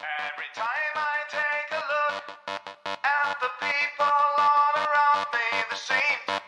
Every time I take a look at the people all around me, the same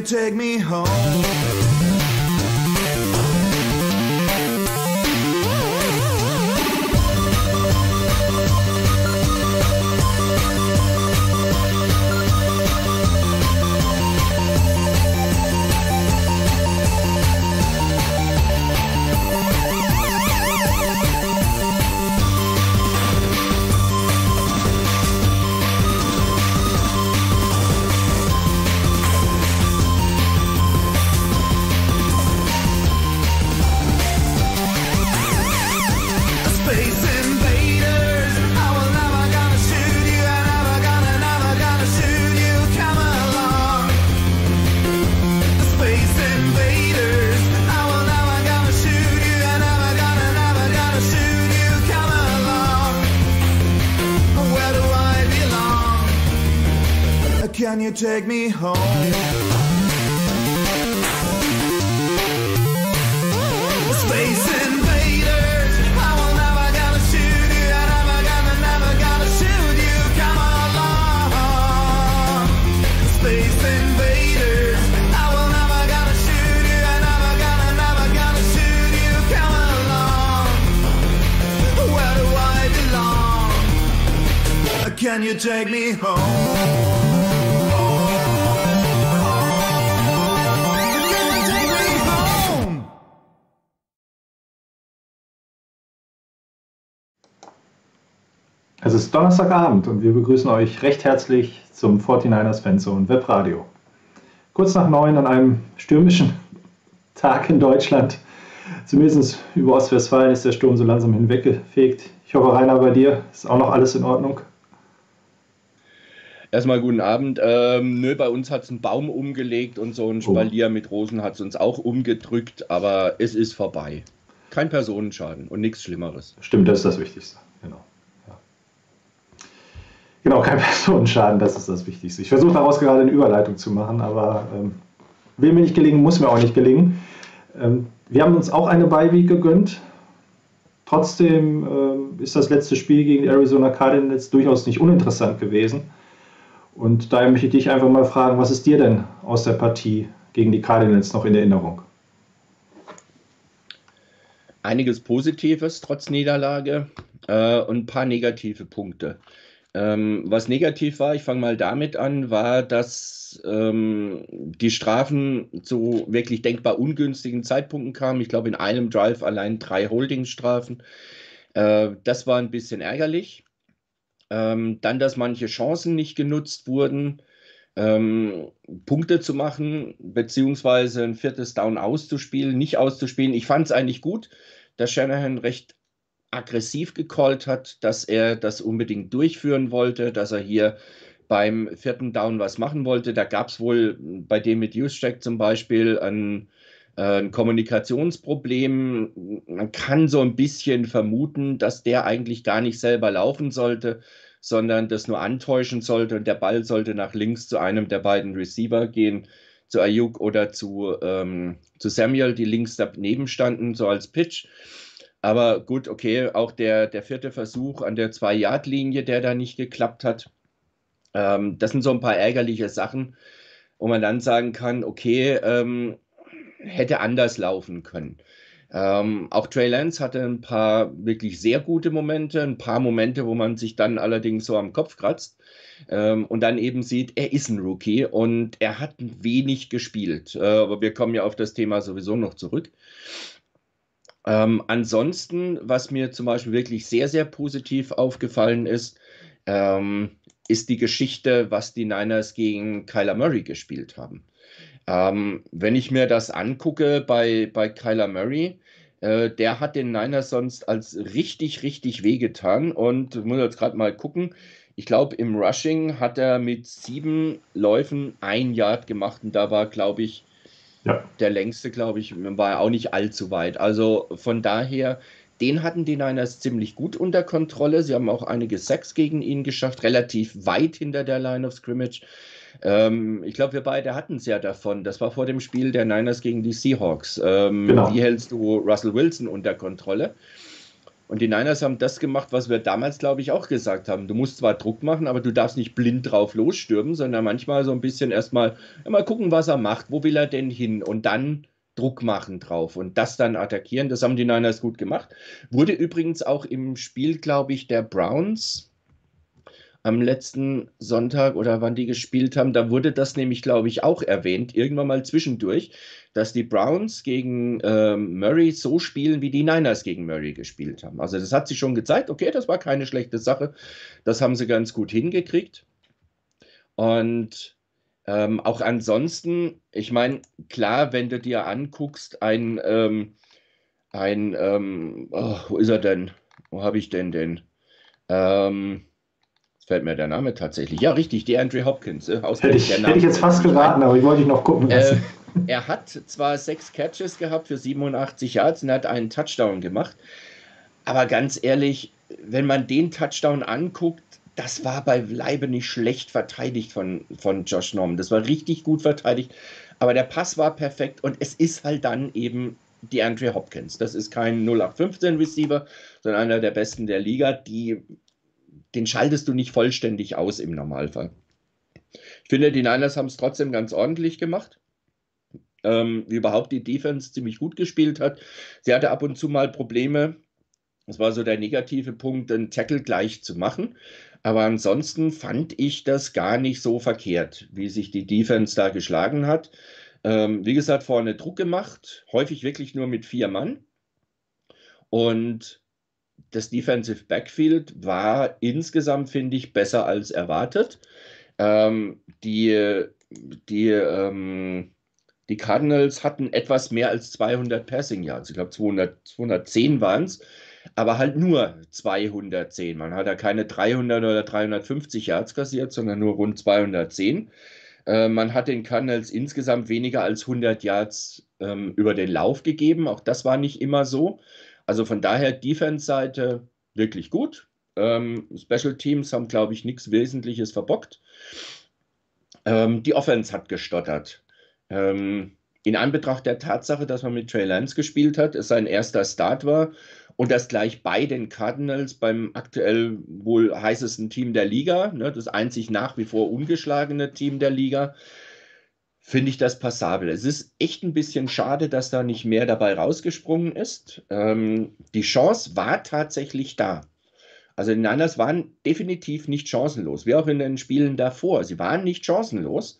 could take me take me home? Es ist Donnerstagabend und wir begrüßen euch recht herzlich zum 49ers Fanzone Webradio. Kurz nach neun an einem stürmischen Tag in Deutschland, zumindest über Ostwestfalen, ist der Sturm so langsam hinweggefegt. Ich hoffe, Rainer, bei dir ist auch noch alles in Ordnung. Erstmal guten Abend. Ähm, nö, bei uns hat es einen Baum umgelegt und so ein Spalier mit Rosen hat es uns auch umgedrückt, aber es ist vorbei. Kein Personenschaden und nichts Schlimmeres. Stimmt, das ist das Wichtigste. Genau. Genau, kein Personenschaden, das ist das Wichtigste. Ich versuche daraus gerade eine Überleitung zu machen, aber ähm, will mir nicht gelingen, muss mir auch nicht gelingen. Ähm, wir haben uns auch eine Bye-Week gegönnt. Trotzdem ähm, ist das letzte Spiel gegen die Arizona Cardinals durchaus nicht uninteressant gewesen. Und daher möchte ich dich einfach mal fragen, was ist dir denn aus der Partie gegen die Cardinals noch in Erinnerung? Einiges Positives trotz Niederlage äh, und ein paar negative Punkte. Ähm, was negativ war, ich fange mal damit an, war, dass ähm, die Strafen zu wirklich denkbar ungünstigen Zeitpunkten kamen. Ich glaube, in einem Drive allein drei Holdingstrafen. Äh, das war ein bisschen ärgerlich. Ähm, dann, dass manche Chancen nicht genutzt wurden, ähm, Punkte zu machen, beziehungsweise ein viertes Down auszuspielen, nicht auszuspielen. Ich fand es eigentlich gut, dass Shanahan recht aggressiv gecallt hat, dass er das unbedingt durchführen wollte, dass er hier beim vierten Down was machen wollte. Da gab es wohl bei dem mit Juszczyk zum Beispiel ein, äh, ein Kommunikationsproblem. Man kann so ein bisschen vermuten, dass der eigentlich gar nicht selber laufen sollte, sondern das nur antäuschen sollte und der Ball sollte nach links zu einem der beiden Receiver gehen, zu Ayuk oder zu, ähm, zu Samuel, die links daneben standen, so als Pitch. Aber gut, okay, auch der, der vierte Versuch an der Zwei-Yard-Linie, der da nicht geklappt hat. Ähm, das sind so ein paar ärgerliche Sachen, wo man dann sagen kann, okay, ähm, hätte anders laufen können. Ähm, auch Trey Lance hatte ein paar wirklich sehr gute Momente, ein paar Momente, wo man sich dann allerdings so am Kopf kratzt ähm, und dann eben sieht, er ist ein Rookie und er hat wenig gespielt. Äh, aber wir kommen ja auf das Thema sowieso noch zurück. Ähm, ansonsten, was mir zum Beispiel wirklich sehr, sehr positiv aufgefallen ist, ähm, ist die Geschichte, was die Niners gegen Kyler Murray gespielt haben. Ähm, wenn ich mir das angucke bei, bei Kyler Murray, äh, der hat den Niners sonst als richtig, richtig wehgetan und ich muss jetzt gerade mal gucken. Ich glaube, im Rushing hat er mit sieben Läufen ein Yard gemacht und da war, glaube ich, ja. der längste, glaube ich, war auch nicht allzu weit. Also von daher, den hatten die Niners ziemlich gut unter Kontrolle. Sie haben auch einige Sacks gegen ihn geschafft, relativ weit hinter der Line of Scrimmage. Ähm, ich glaube, wir beide hatten es ja davon. Das war vor dem Spiel der Niners gegen die Seahawks. Ähm, genau. Wie hältst du Russell Wilson unter Kontrolle? Und die Niners haben das gemacht, was wir damals, glaube ich, auch gesagt haben. Du musst zwar Druck machen, aber du darfst nicht blind drauf losstürmen, sondern manchmal so ein bisschen erstmal mal gucken, was er macht. Wo will er denn hin? Und dann Druck machen drauf und das dann attackieren. Das haben die Niners gut gemacht. Wurde übrigens auch im Spiel, glaube ich, der Browns am letzten Sonntag oder wann die gespielt haben, da wurde das nämlich, glaube ich, auch erwähnt, irgendwann mal zwischendurch, dass die Browns gegen ähm, Murray so spielen, wie die Niners gegen Murray gespielt haben. Also das hat sich schon gezeigt, okay, das war keine schlechte Sache. Das haben sie ganz gut hingekriegt. Und ähm, auch ansonsten, ich meine, klar, wenn du dir anguckst, ein, ähm, ein ähm, oh, wo ist er denn? Wo habe ich denn den? Ähm, fällt mir der Name tatsächlich. Ja, richtig, die Andrew Hopkins. Äh, hätte, ich, hätte ich jetzt fast geraten, aber ich wollte dich noch gucken lassen. Äh, er hat zwar sechs Catches gehabt für 87 Yards und hat einen Touchdown gemacht, aber ganz ehrlich, wenn man den Touchdown anguckt, das war bei Leibe nicht schlecht verteidigt von, von Josh Norman. Das war richtig gut verteidigt, aber der Pass war perfekt und es ist halt dann eben die Andrew Hopkins. Das ist kein 0815 Receiver, sondern einer der besten der Liga, die den schaltest du nicht vollständig aus im Normalfall. Ich finde, die Niners haben es trotzdem ganz ordentlich gemacht. Ähm, wie überhaupt die Defense ziemlich gut gespielt hat. Sie hatte ab und zu mal Probleme. Das war so der negative Punkt, den Tackle gleich zu machen. Aber ansonsten fand ich das gar nicht so verkehrt, wie sich die Defense da geschlagen hat. Ähm, wie gesagt, vorne Druck gemacht, häufig wirklich nur mit vier Mann. Und das Defensive Backfield war insgesamt, finde ich, besser als erwartet. Ähm, die, die, ähm, die Cardinals hatten etwas mehr als 200 Passing Yards. Ich glaube, 200, 210 waren es, aber halt nur 210. Man hat ja keine 300 oder 350 Yards kassiert, sondern nur rund 210. Äh, man hat den Cardinals insgesamt weniger als 100 Yards ähm, über den Lauf gegeben. Auch das war nicht immer so. Also von daher Defense-Seite wirklich gut. Ähm, Special Teams haben, glaube ich, nichts Wesentliches verbockt. Ähm, die Offense hat gestottert. Ähm, in Anbetracht der Tatsache, dass man mit Trey Lance gespielt hat, es sein erster Start war und das gleich bei den Cardinals beim aktuell wohl heißesten Team der Liga, ne, das einzig nach wie vor ungeschlagene Team der Liga, finde ich das passabel. Es ist echt ein bisschen schade, dass da nicht mehr dabei rausgesprungen ist. Ähm, die Chance war tatsächlich da. Also die Niners waren definitiv nicht chancenlos, wie auch in den Spielen davor. Sie waren nicht chancenlos.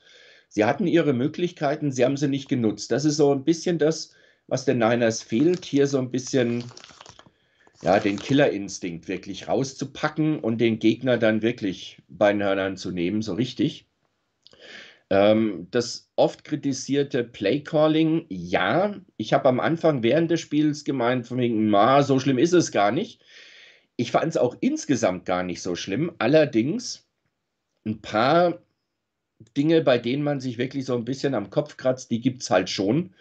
Sie hatten ihre Möglichkeiten, sie haben sie nicht genutzt. Das ist so ein bisschen das, was den Niners fehlt, hier so ein bisschen ja, den Killerinstinkt wirklich rauszupacken und den Gegner dann wirklich bei den Hörnern zu nehmen, so richtig. Ähm, das oft kritisierte Playcalling, ja, ich habe am Anfang während des Spiels gemeint, von wegen, na, so schlimm ist es gar nicht. Ich fand es auch insgesamt gar nicht so schlimm. Allerdings ein paar Dinge, bei denen man sich wirklich so ein bisschen am Kopf kratzt, die gibt es halt schon.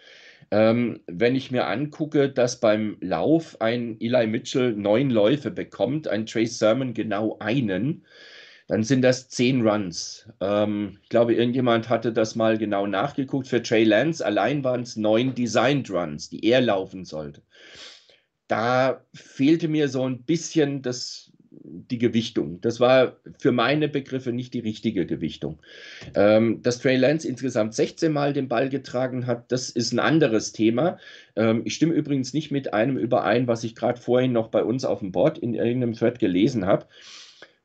Ähm, wenn ich mir angucke, dass beim Lauf ein Eli Mitchell neun Läufe bekommt, ein Trace Sermon genau einen, dann sind das zehn Runs. Ähm, ich glaube, irgendjemand hatte das mal genau nachgeguckt. Für Trey Lance allein waren es neun Designed Runs, die er laufen sollte. Da fehlte mir so ein bisschen das, die Gewichtung. Das war für meine Begriffe nicht die richtige Gewichtung. Ähm, dass Trey Lance insgesamt 16 Mal den Ball getragen hat, das ist ein anderes Thema. Ähm, ich stimme übrigens nicht mit einem überein, was ich gerade vorhin noch bei uns auf dem Board in irgendeinem Thread gelesen habe.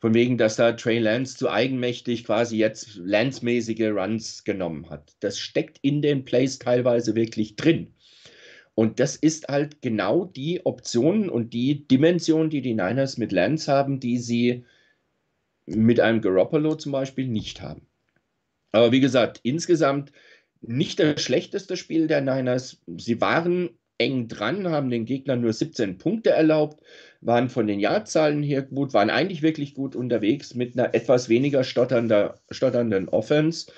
Von wegen, dass da Trey Lance zu eigenmächtig quasi jetzt Lance-mäßige Runs genommen hat. Das steckt in den Plays teilweise wirklich drin. Und das ist halt genau die Option und die Dimension, die die Niners mit Lance haben, die sie mit einem Garoppolo zum Beispiel nicht haben. Aber wie gesagt, insgesamt nicht das schlechteste Spiel der Niners. Sie waren eng dran, haben den Gegnern nur 17 Punkte erlaubt, waren von den Jahrzahlen her gut, waren eigentlich wirklich gut unterwegs mit einer etwas weniger stotternder, stotternden Offense.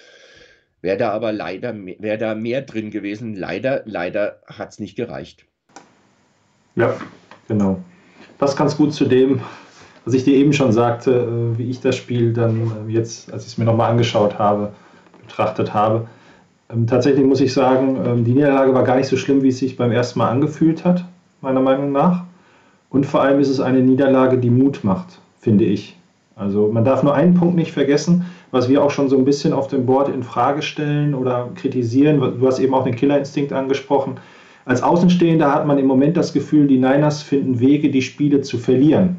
Wäre da aber leider wäre da mehr drin gewesen. Leider, leider hat es nicht gereicht. Ja, genau. Das ganz gut zu dem, was ich dir eben schon sagte, äh, wie ich das Spiel dann äh, jetzt, als ich es mir nochmal angeschaut habe, betrachtet habe. Ähm, tatsächlich muss ich sagen, ähm, die Niederlage war gar nicht so schlimm, wie es sich beim ersten Mal angefühlt hat, meiner Meinung nach. Und vor allem ist es eine Niederlage, die Mut macht, finde ich. Also man darf nur einen Punkt nicht vergessen, was wir auch schon so ein bisschen auf dem Board in Frage stellen oder kritisieren. Du hast eben auch den Killerinstinkt angesprochen. Als Außenstehender hat man im Moment das Gefühl, die Niners finden Wege, die Spiele zu verlieren.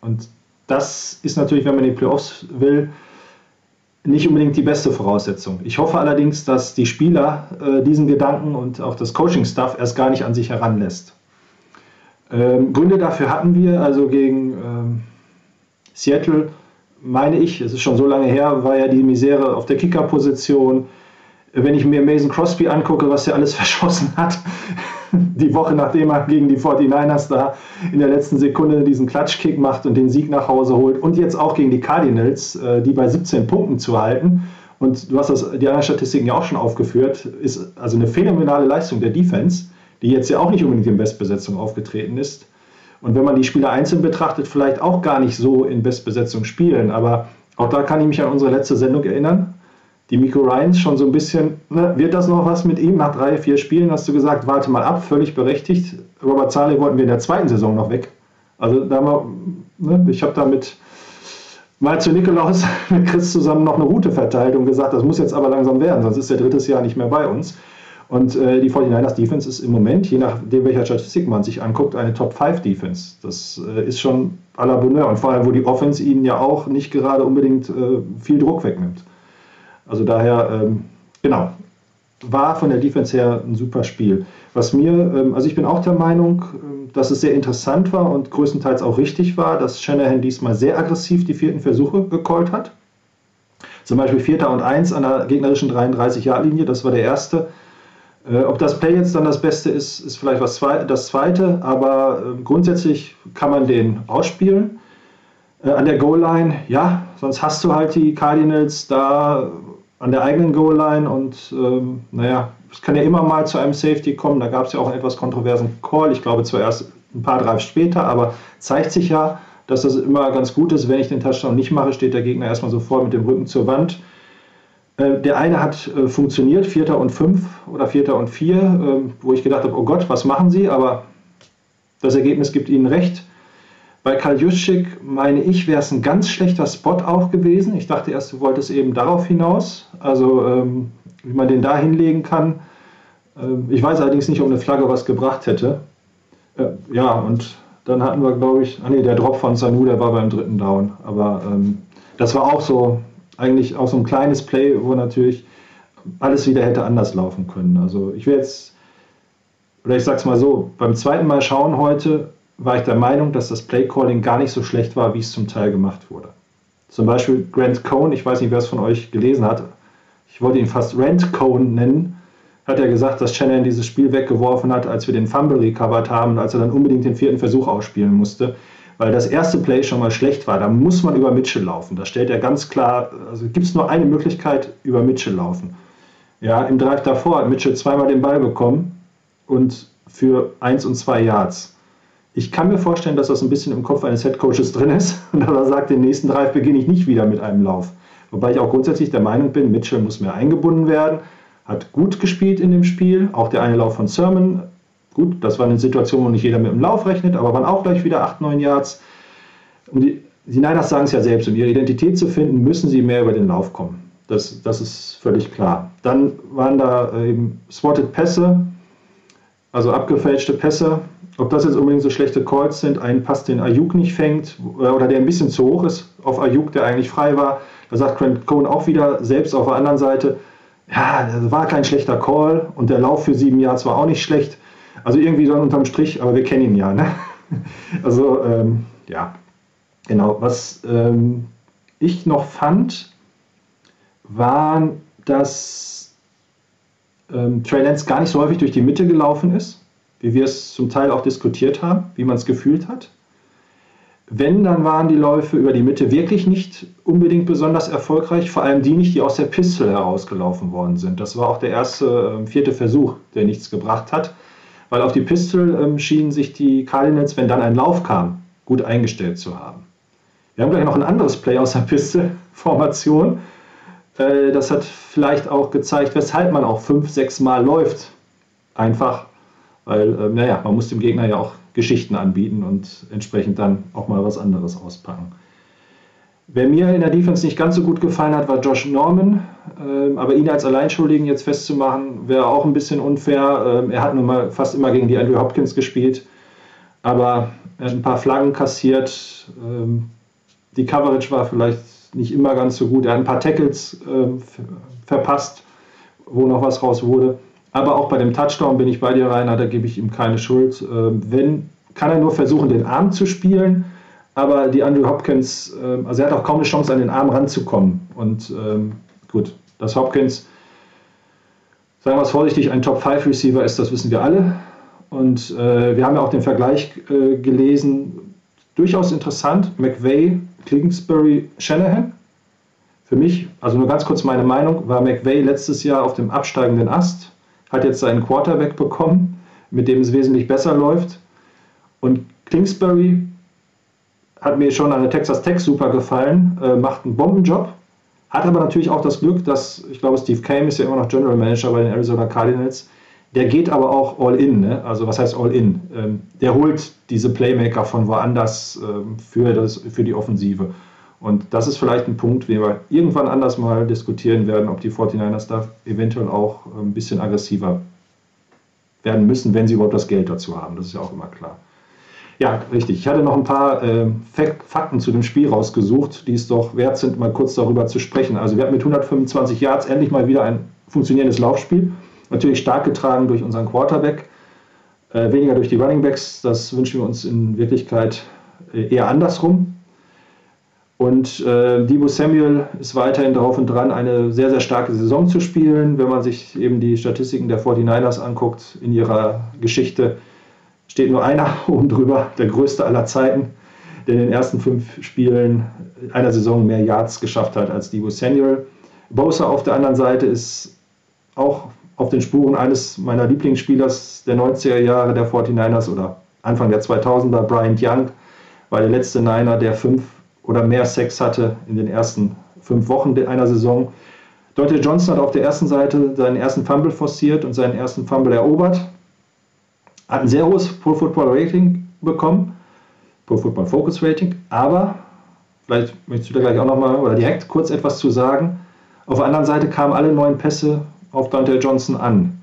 Und das ist natürlich, wenn man in die Playoffs will, nicht unbedingt die beste Voraussetzung. Ich hoffe allerdings, dass die Spieler äh, diesen Gedanken und auch das Coaching-Staff erst gar nicht an sich heranlässt. Ähm, Gründe dafür hatten wir, also gegen ähm, Seattle, meine ich, es ist schon so lange her, war ja die Misere auf der Kicker-Position. Wenn ich mir Mason Crosby angucke, was er alles verschossen hat, die Woche nachdem er gegen die 49ers da in der letzten Sekunde diesen Klatschkick macht und den Sieg nach Hause holt und jetzt auch gegen die Cardinals, äh, die bei 17 Punkten zu halten. Und du hast das, die anderen Statistiken ja auch schon aufgeführt, ist also eine phänomenale Leistung der Defense, die jetzt ja auch nicht unbedingt in Bestbesetzung aufgetreten ist. Und wenn man die Spieler einzeln betrachtet, vielleicht auch gar nicht so in Bestbesetzung spielen. Aber auch da kann ich mich an unsere letzte Sendung erinnern die Miko Ryans schon so ein bisschen, ne, wird das noch was mit ihm? Nach drei, vier Spielen hast du gesagt, warte mal ab, völlig berechtigt. Robert Zahle wollten wir in der zweiten Saison noch weg. Also da mal, ne, ich habe damit mal zu Nikolaus mit Chris zusammen noch eine Route verteilt und gesagt, das muss jetzt aber langsam werden, sonst ist der drittes Jahr nicht mehr bei uns. Und äh, die 49ers Defense ist im Moment, je nachdem welcher Statistik man sich anguckt, eine Top 5 Defense. Das äh, ist schon à la Bonheur. Und vor allem, wo die Offense ihnen ja auch nicht gerade unbedingt äh, viel Druck wegnimmt. Also daher, ähm, genau, war von der Defense her ein super Spiel. Was mir, ähm, also ich bin auch der Meinung, ähm, dass es sehr interessant war und größtenteils auch richtig war, dass Shanahan diesmal sehr aggressiv die vierten Versuche gecallt hat. Zum Beispiel Vierter und Eins an der gegnerischen 33-Jahr-Linie, das war der erste. Äh, ob das Play jetzt dann das Beste ist, ist vielleicht was zwe das zweite, aber äh, grundsätzlich kann man den ausspielen. Äh, an der Goal-Line, ja, sonst hast du halt die Cardinals da an der eigenen Goal-Line und ähm, naja, es kann ja immer mal zu einem Safety kommen. Da gab es ja auch einen etwas kontroversen Call. Ich glaube zuerst ein paar Drives später, aber zeigt sich ja, dass das immer ganz gut ist. Wenn ich den Touchdown nicht mache, steht der Gegner erstmal sofort mit dem Rücken zur Wand. Äh, der eine hat äh, funktioniert, Vierter und Fünf oder Vierter und Vier, äh, wo ich gedacht habe, oh Gott, was machen sie? Aber das Ergebnis gibt ihnen recht. Bei Karl Juszczyk, meine ich, wäre es ein ganz schlechter Spot auch gewesen. Ich dachte erst, du wolltest eben darauf hinaus, also ähm, wie man den da hinlegen kann. Ähm, ich weiß allerdings nicht, ob eine Flagge was gebracht hätte. Äh, ja, und dann hatten wir, glaube ich, ah nee, der Drop von Sanu, der war beim dritten Down. Aber ähm, das war auch so, eigentlich auch so ein kleines Play, wo natürlich alles wieder hätte anders laufen können. Also ich wäre jetzt, oder ich sag's mal so, beim zweiten Mal schauen heute war ich der Meinung, dass das Playcalling gar nicht so schlecht war, wie es zum Teil gemacht wurde. Zum Beispiel Grant Cohn, ich weiß nicht, wer es von euch gelesen hat, ich wollte ihn fast Rant Cohn nennen, hat ja gesagt, dass Shannon dieses Spiel weggeworfen hat, als wir den Fumble recovered haben, als er dann unbedingt den vierten Versuch ausspielen musste. Weil das erste Play schon mal schlecht war. Da muss man über Mitchell laufen. Da stellt er ganz klar, also gibt es nur eine Möglichkeit, über Mitchell laufen. Ja, im Drive davor hat Mitchell zweimal den Ball bekommen und für eins und zwei Yards. Ich kann mir vorstellen, dass das ein bisschen im Kopf eines Headcoaches drin ist und dass er sagt, den nächsten Drive beginne ich nicht wieder mit einem Lauf. Wobei ich auch grundsätzlich der Meinung bin, Mitchell muss mehr eingebunden werden, hat gut gespielt in dem Spiel. Auch der eine Lauf von Sermon, gut, das war eine Situation, wo nicht jeder mit dem Lauf rechnet, aber waren auch gleich wieder 8, 9 Yards. Und die, die Niners sagen es ja selbst, um ihre Identität zu finden, müssen sie mehr über den Lauf kommen. Das, das ist völlig klar. Dann waren da äh, eben Swatted Pässe, also abgefälschte Pässe. Ob das jetzt unbedingt so schlechte Calls sind, ein Pass, den Ayuk nicht fängt äh, oder der ein bisschen zu hoch ist auf Ayuk, der eigentlich frei war. Da sagt Grant Cohn auch wieder selbst auf der anderen Seite, ja, das war kein schlechter Call und der Lauf für sieben Jahre war auch nicht schlecht. Also irgendwie so unterm Strich, aber wir kennen ihn ja. Ne? Also ähm, ja, genau. Was ähm, ich noch fand, waren, dass ähm, Trey Lance gar nicht so häufig durch die Mitte gelaufen ist, wie wir es zum Teil auch diskutiert haben, wie man es gefühlt hat. Wenn, dann waren die Läufe über die Mitte wirklich nicht unbedingt besonders erfolgreich, vor allem die nicht, die aus der Pistol herausgelaufen worden sind. Das war auch der erste, äh, vierte Versuch, der nichts gebracht hat, weil auf die Pistol ähm, schienen sich die Cardinals, wenn dann ein Lauf kam, gut eingestellt zu haben. Wir haben gleich noch ein anderes Play aus der Pistol-Formation. Äh, das hat vielleicht auch gezeigt, weshalb man auch fünf, sechs Mal läuft. Einfach, weil, äh, naja, man muss dem Gegner ja auch Geschichten anbieten und entsprechend dann auch mal was anderes auspacken. Wer mir in der Defense nicht ganz so gut gefallen hat, war Josh Norman. Ähm, aber ihn als Alleinschuldigen jetzt festzumachen, wäre auch ein bisschen unfair. Ähm, er hat nun mal fast immer gegen die Andrew Hopkins gespielt. Aber er hat ein paar Flaggen kassiert. Ähm, die Coverage war vielleicht nicht immer ganz so gut. Er hat ein paar Tackles verpasst, wo noch was raus wurde. Aber auch bei dem Touchdown bin ich bei dir, Rainer, da gebe ich ihm keine Schuld. Wenn, kann er nur versuchen, den Arm zu spielen, aber die Andrew Hopkins, also er hat auch kaum eine Chance, an den Arm ranzukommen. Und ähm, gut, dass Hopkins, sagen wir es vorsichtig, ein Top-5-Receiver ist, das wissen wir alle. Und äh, wir haben ja auch den Vergleich äh, gelesen, durchaus interessant, McVay, Kingsbury, Shanahan. Für mich, also nur ganz kurz meine Meinung, war McVay letztes Jahr auf dem absteigenden Ast hat jetzt seinen Quarterback bekommen, mit dem es wesentlich besser läuft. Und Kingsbury hat mir schon an der Texas Tech super gefallen, äh, macht einen Bombenjob, hat aber natürlich auch das Glück, dass, ich glaube, Steve Kame ist ja immer noch General Manager bei den Arizona Cardinals, der geht aber auch all in. Ne? Also was heißt all in? Ähm, der holt diese Playmaker von woanders ähm, für, das, für die Offensive. Und das ist vielleicht ein Punkt, den wir irgendwann anders mal diskutieren werden, ob die 49ers da eventuell auch ein bisschen aggressiver werden müssen, wenn sie überhaupt das Geld dazu haben. Das ist ja auch immer klar. Ja, richtig. Ich hatte noch ein paar äh, Fakten zu dem Spiel rausgesucht, die es doch wert sind, mal kurz darüber zu sprechen. Also wir hatten mit 125 Yards endlich mal wieder ein funktionierendes Laufspiel. Natürlich stark getragen durch unseren Quarterback, äh, weniger durch die Running Backs. Das wünschen wir uns in Wirklichkeit äh, eher andersrum. Und äh, Debo Samuel ist weiterhin drauf und dran, eine sehr, sehr starke Saison zu spielen. Wenn man sich eben die Statistiken der 49ers anguckt, in ihrer Geschichte steht nur einer oben drüber, der größte aller Zeiten, der in den ersten fünf Spielen einer Saison mehr Yards geschafft hat als Debo Samuel. Bosa auf der anderen Seite ist auch auf den Spuren eines meiner Lieblingsspielers der 90er Jahre der 49ers oder Anfang der 2000er, Bryant Young, war der letzte Niner, der fünf oder mehr Sex hatte in den ersten fünf Wochen einer Saison. Dante Johnson hat auf der ersten Seite seinen ersten Fumble forciert und seinen ersten Fumble erobert. Hat ein sehr hohes Pro Football Rating bekommen, Pro Football Focus Rating, aber vielleicht möchtest du da gleich auch nochmal oder direkt kurz etwas zu sagen. Auf der anderen Seite kamen alle neuen Pässe auf Dante Johnson an.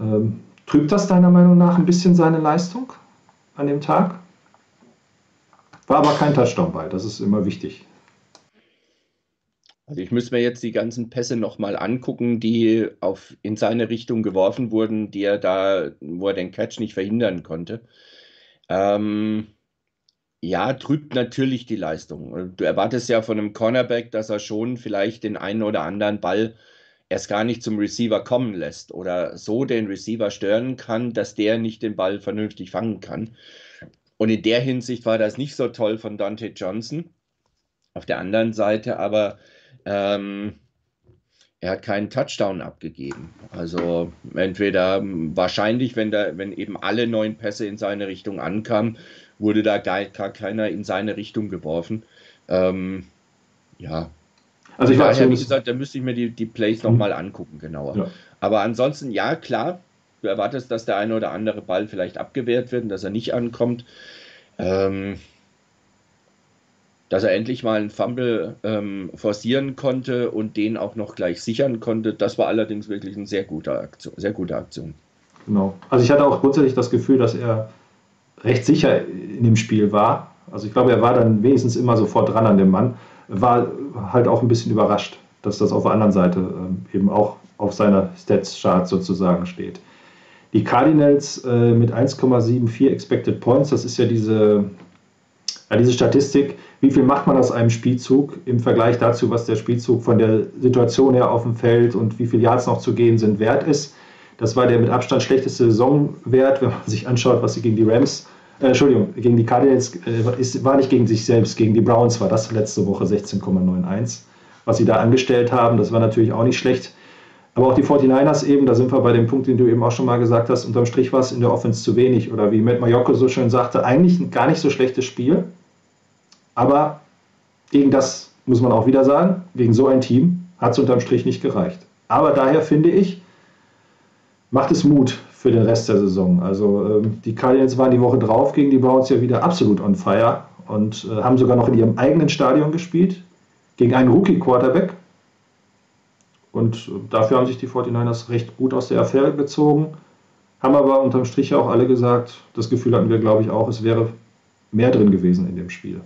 Ähm, trübt das deiner Meinung nach ein bisschen seine Leistung an dem Tag? War aber kein Touchdown bei, das ist immer wichtig. Also ich muss mir jetzt die ganzen Pässe nochmal angucken, die auf, in seine Richtung geworfen wurden, die er da, wo er den Catch nicht verhindern konnte. Ähm, ja, trübt natürlich die Leistung. Du erwartest ja von einem Cornerback, dass er schon vielleicht den einen oder anderen Ball erst gar nicht zum Receiver kommen lässt oder so den Receiver stören kann, dass der nicht den Ball vernünftig fangen kann. und in der Hinsicht war das nicht so toll von Dante Johnson. Auf der anderen Seite aber, ähm, er hat keinen Touchdown abgegeben. Also entweder wahrscheinlich, wenn, da, wenn eben alle neun Pässe in seine Richtung ankamen, wurde da gar, gar keiner in seine Richtung geworfen. Ähm, ja. Also ich Daher, wie gesagt, da müsste ich mir die, die Plays mhm. nochmal angucken, genauer. Ja. Aber ansonsten, ja, klar, du erwartest, dass der eine oder andere Ball vielleicht abgewehrt wird und dass er nicht ankommt. Ähm, dass er endlich mal einen Fumble ähm, forcieren konnte und den auch noch gleich sichern konnte, das war allerdings wirklich eine sehr gute Aktion. Sehr gute Aktion. Genau. Also ich hatte auch grundsätzlich das Gefühl, dass er recht sicher in dem Spiel war. Also ich glaube, er war dann wenigstens immer sofort dran an dem Mann. War halt auch ein bisschen überrascht, dass das auf der anderen Seite ähm, eben auch auf seiner Stats-Chart sozusagen steht. Die Cardinals äh, mit 1,74 Expected Points, das ist ja diese, ja, diese Statistik, wie viel macht man aus einem Spielzug im Vergleich dazu, was der Spielzug von der Situation her auf dem Feld und wie viele Yards noch zu gehen sind, wert ist. Das war der mit Abstand schlechteste Saisonwert, wenn man sich anschaut, was sie gegen die Rams, äh, Entschuldigung, gegen die Cardinals, äh, ist, war nicht gegen sich selbst, gegen die Browns war das letzte Woche 16,91. Was sie da angestellt haben, das war natürlich auch nicht schlecht. Aber auch die 49ers eben, da sind wir bei dem Punkt, den du eben auch schon mal gesagt hast, unterm Strich war es in der Offense zu wenig. Oder wie Matt Mayocco so schön sagte, eigentlich ein gar nicht so schlechtes Spiel. Aber gegen das muss man auch wieder sagen, gegen so ein Team hat es unterm Strich nicht gereicht. Aber daher finde ich, macht es Mut für den Rest der Saison. Also ähm, die Cardinals waren die Woche drauf gegen die Browns ja wieder absolut on fire und äh, haben sogar noch in ihrem eigenen Stadion gespielt, gegen einen Rookie-Quarterback. Und dafür haben sich die 49ers recht gut aus der Affäre gezogen, haben aber unterm Strich auch alle gesagt, das Gefühl hatten wir, glaube ich, auch, es wäre mehr drin gewesen in dem Spiel.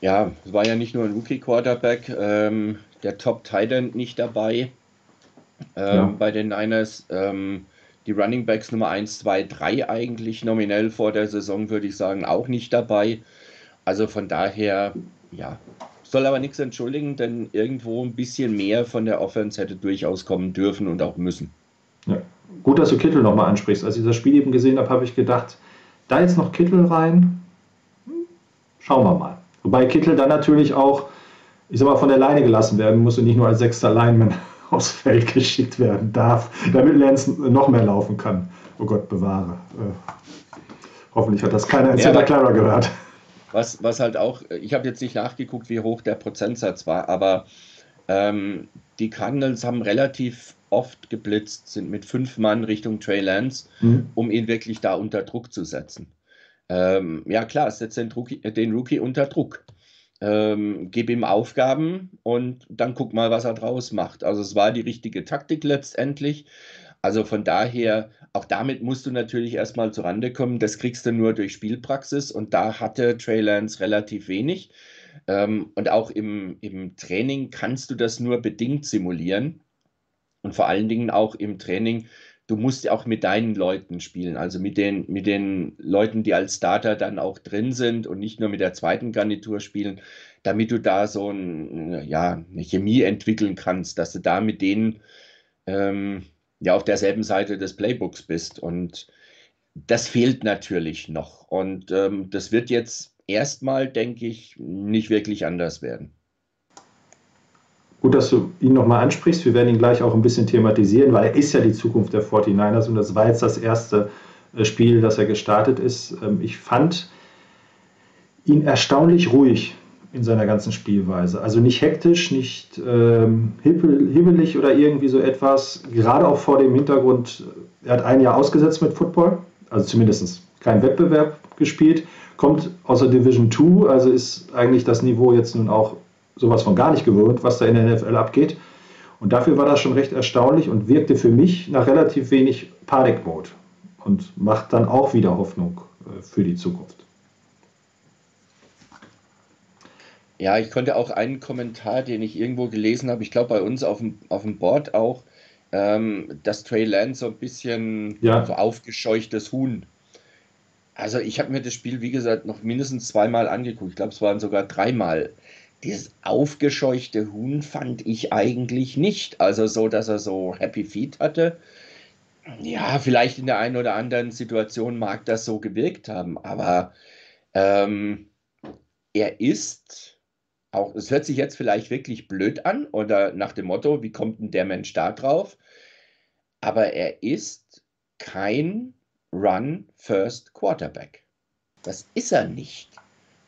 Ja, es war ja nicht nur ein Rookie-Quarterback, ähm, der Top-Titan nicht dabei ähm, ja. bei den Niners. Ähm, die Running Backs Nummer 1, 2, 3 eigentlich nominell vor der Saison, würde ich sagen, auch nicht dabei. Also von daher, ja, soll aber nichts entschuldigen, denn irgendwo ein bisschen mehr von der Offense hätte durchaus kommen dürfen und auch müssen. Ja. Gut, dass du Kittel nochmal ansprichst. Als ich das Spiel eben gesehen habe, habe ich gedacht, da jetzt noch Kittel rein, hm, schauen wir mal. Wobei Kittel dann natürlich auch, ich sag mal, von der Leine gelassen werden muss und nicht nur als sechster Lineman aufs Feld geschickt werden darf, damit Lance noch mehr laufen kann. Oh Gott, bewahre. Äh, hoffentlich hat das keiner in ja, Santa Clara gehört. Was, was halt auch, ich habe jetzt nicht nachgeguckt, wie hoch der Prozentsatz war, aber ähm, die Cardinals haben relativ oft geblitzt, sind mit fünf Mann Richtung Trey Lance, mhm. um ihn wirklich da unter Druck zu setzen. Ähm, ja klar, setzt den Rookie, den Rookie unter Druck. Ähm, gib ihm Aufgaben und dann guck mal, was er draus macht. Also es war die richtige Taktik letztendlich. Also von daher, auch damit musst du natürlich erstmal zurande kommen. Das kriegst du nur durch Spielpraxis und da hatte Trey Lance relativ wenig. Ähm, und auch im, im Training kannst du das nur bedingt simulieren. Und vor allen Dingen auch im Training du musst ja auch mit deinen Leuten spielen, also mit den, mit den Leuten, die als Starter dann auch drin sind und nicht nur mit der zweiten Garnitur spielen, damit du da so ein, ja, eine Chemie entwickeln kannst, dass du da mit denen ähm, ja auf derselben Seite des Playbooks bist. Und das fehlt natürlich noch. Und ähm, das wird jetzt erstmal, denke ich, nicht wirklich anders werden. Gut, dass du ihn nochmal ansprichst. Wir werden ihn gleich auch ein bisschen thematisieren, weil er ist ja die Zukunft der 49ers und das war jetzt das erste äh, Spiel, das er gestartet ist. Ähm, ich fand ihn erstaunlich ruhig in seiner ganzen Spielweise. Also nicht hektisch, nicht ähm, hibbelig oder irgendwie so etwas. Gerade auch vor dem Hintergrund, er hat ein Jahr ausgesetzt mit Football, also zumindest kein Wettbewerb gespielt, kommt aus der Division 2, also ist eigentlich das Niveau jetzt nun auch sowas von gar nicht gewohnt, was da in der NFL abgeht. Und dafür war das schon recht erstaunlich und wirkte für mich nach relativ wenig Panikmode und macht dann auch wieder Hoffnung äh, für die Zukunft. Ja, ich konnte auch einen Kommentar, den ich irgendwo gelesen habe, ich glaube bei uns auf dem, auf dem Board auch, ähm, dass Trey Lance so ein bisschen ja. so aufgescheuchtes Huhn. Also ich habe mir das Spiel, wie gesagt, noch mindestens zweimal angeguckt. Ich glaube, es waren sogar dreimal dieses aufgescheuchte Huhn fand ich eigentlich nicht. Also so, dass er so Happy Feet hatte. Ja, vielleicht in der einen oder anderen Situation mag das so gewirkt haben, aber ähm, er ist auch, es hört sich jetzt vielleicht wirklich blöd an oder nach dem Motto, wie kommt denn der Mensch da drauf? Aber er ist kein Run-First Quarterback. Das ist er nicht.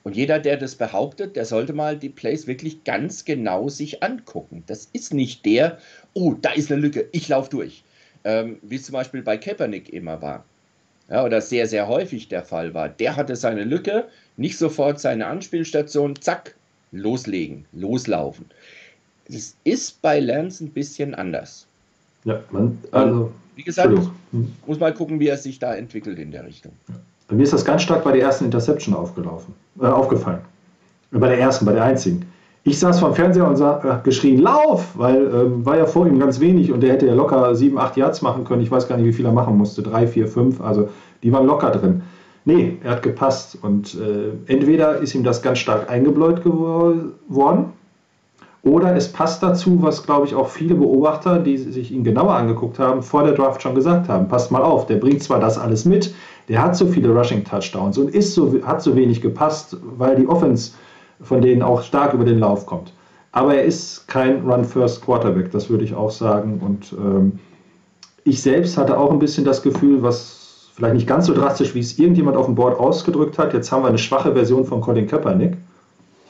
Und jeder, der das behauptet, der sollte mal die Plays wirklich ganz genau sich angucken. Das ist nicht der, oh, da ist eine Lücke, ich laufe durch ähm, wie es zum Beispiel bei Kaepernick immer war. Ja, oder sehr, sehr häufig der Fall war. Der hatte seine Lücke, nicht sofort seine Anspielstation, zack, loslegen, loslaufen. Das ist bei Lance ein bisschen anders. Ja, man, also. Wie gesagt, muss mal gucken, wie er sich da entwickelt in der Richtung. Bei mir ist das ganz stark bei der ersten Interception aufgelaufen, äh, aufgefallen. Bei der ersten, bei der einzigen. Ich saß vom Fernseher und sah, äh, geschrien, lauf, weil ähm, war ja vor ihm ganz wenig und der hätte ja locker sieben, acht Yards machen können. Ich weiß gar nicht, wie viel er machen musste. Drei, vier, fünf. Also die waren locker drin. Nee, er hat gepasst. Und äh, entweder ist ihm das ganz stark eingebläut geworden oder es passt dazu, was glaube ich auch viele Beobachter, die sich ihn genauer angeguckt haben, vor der Draft schon gesagt haben. Passt mal auf, der bringt zwar das alles mit, der hat so viele Rushing Touchdowns und ist so, hat so wenig gepasst, weil die Offense von denen auch stark über den Lauf kommt. Aber er ist kein Run-First-Quarterback, das würde ich auch sagen. Und ähm, ich selbst hatte auch ein bisschen das Gefühl, was vielleicht nicht ganz so drastisch, wie es irgendjemand auf dem Board ausgedrückt hat. Jetzt haben wir eine schwache Version von Colin Kaepernick.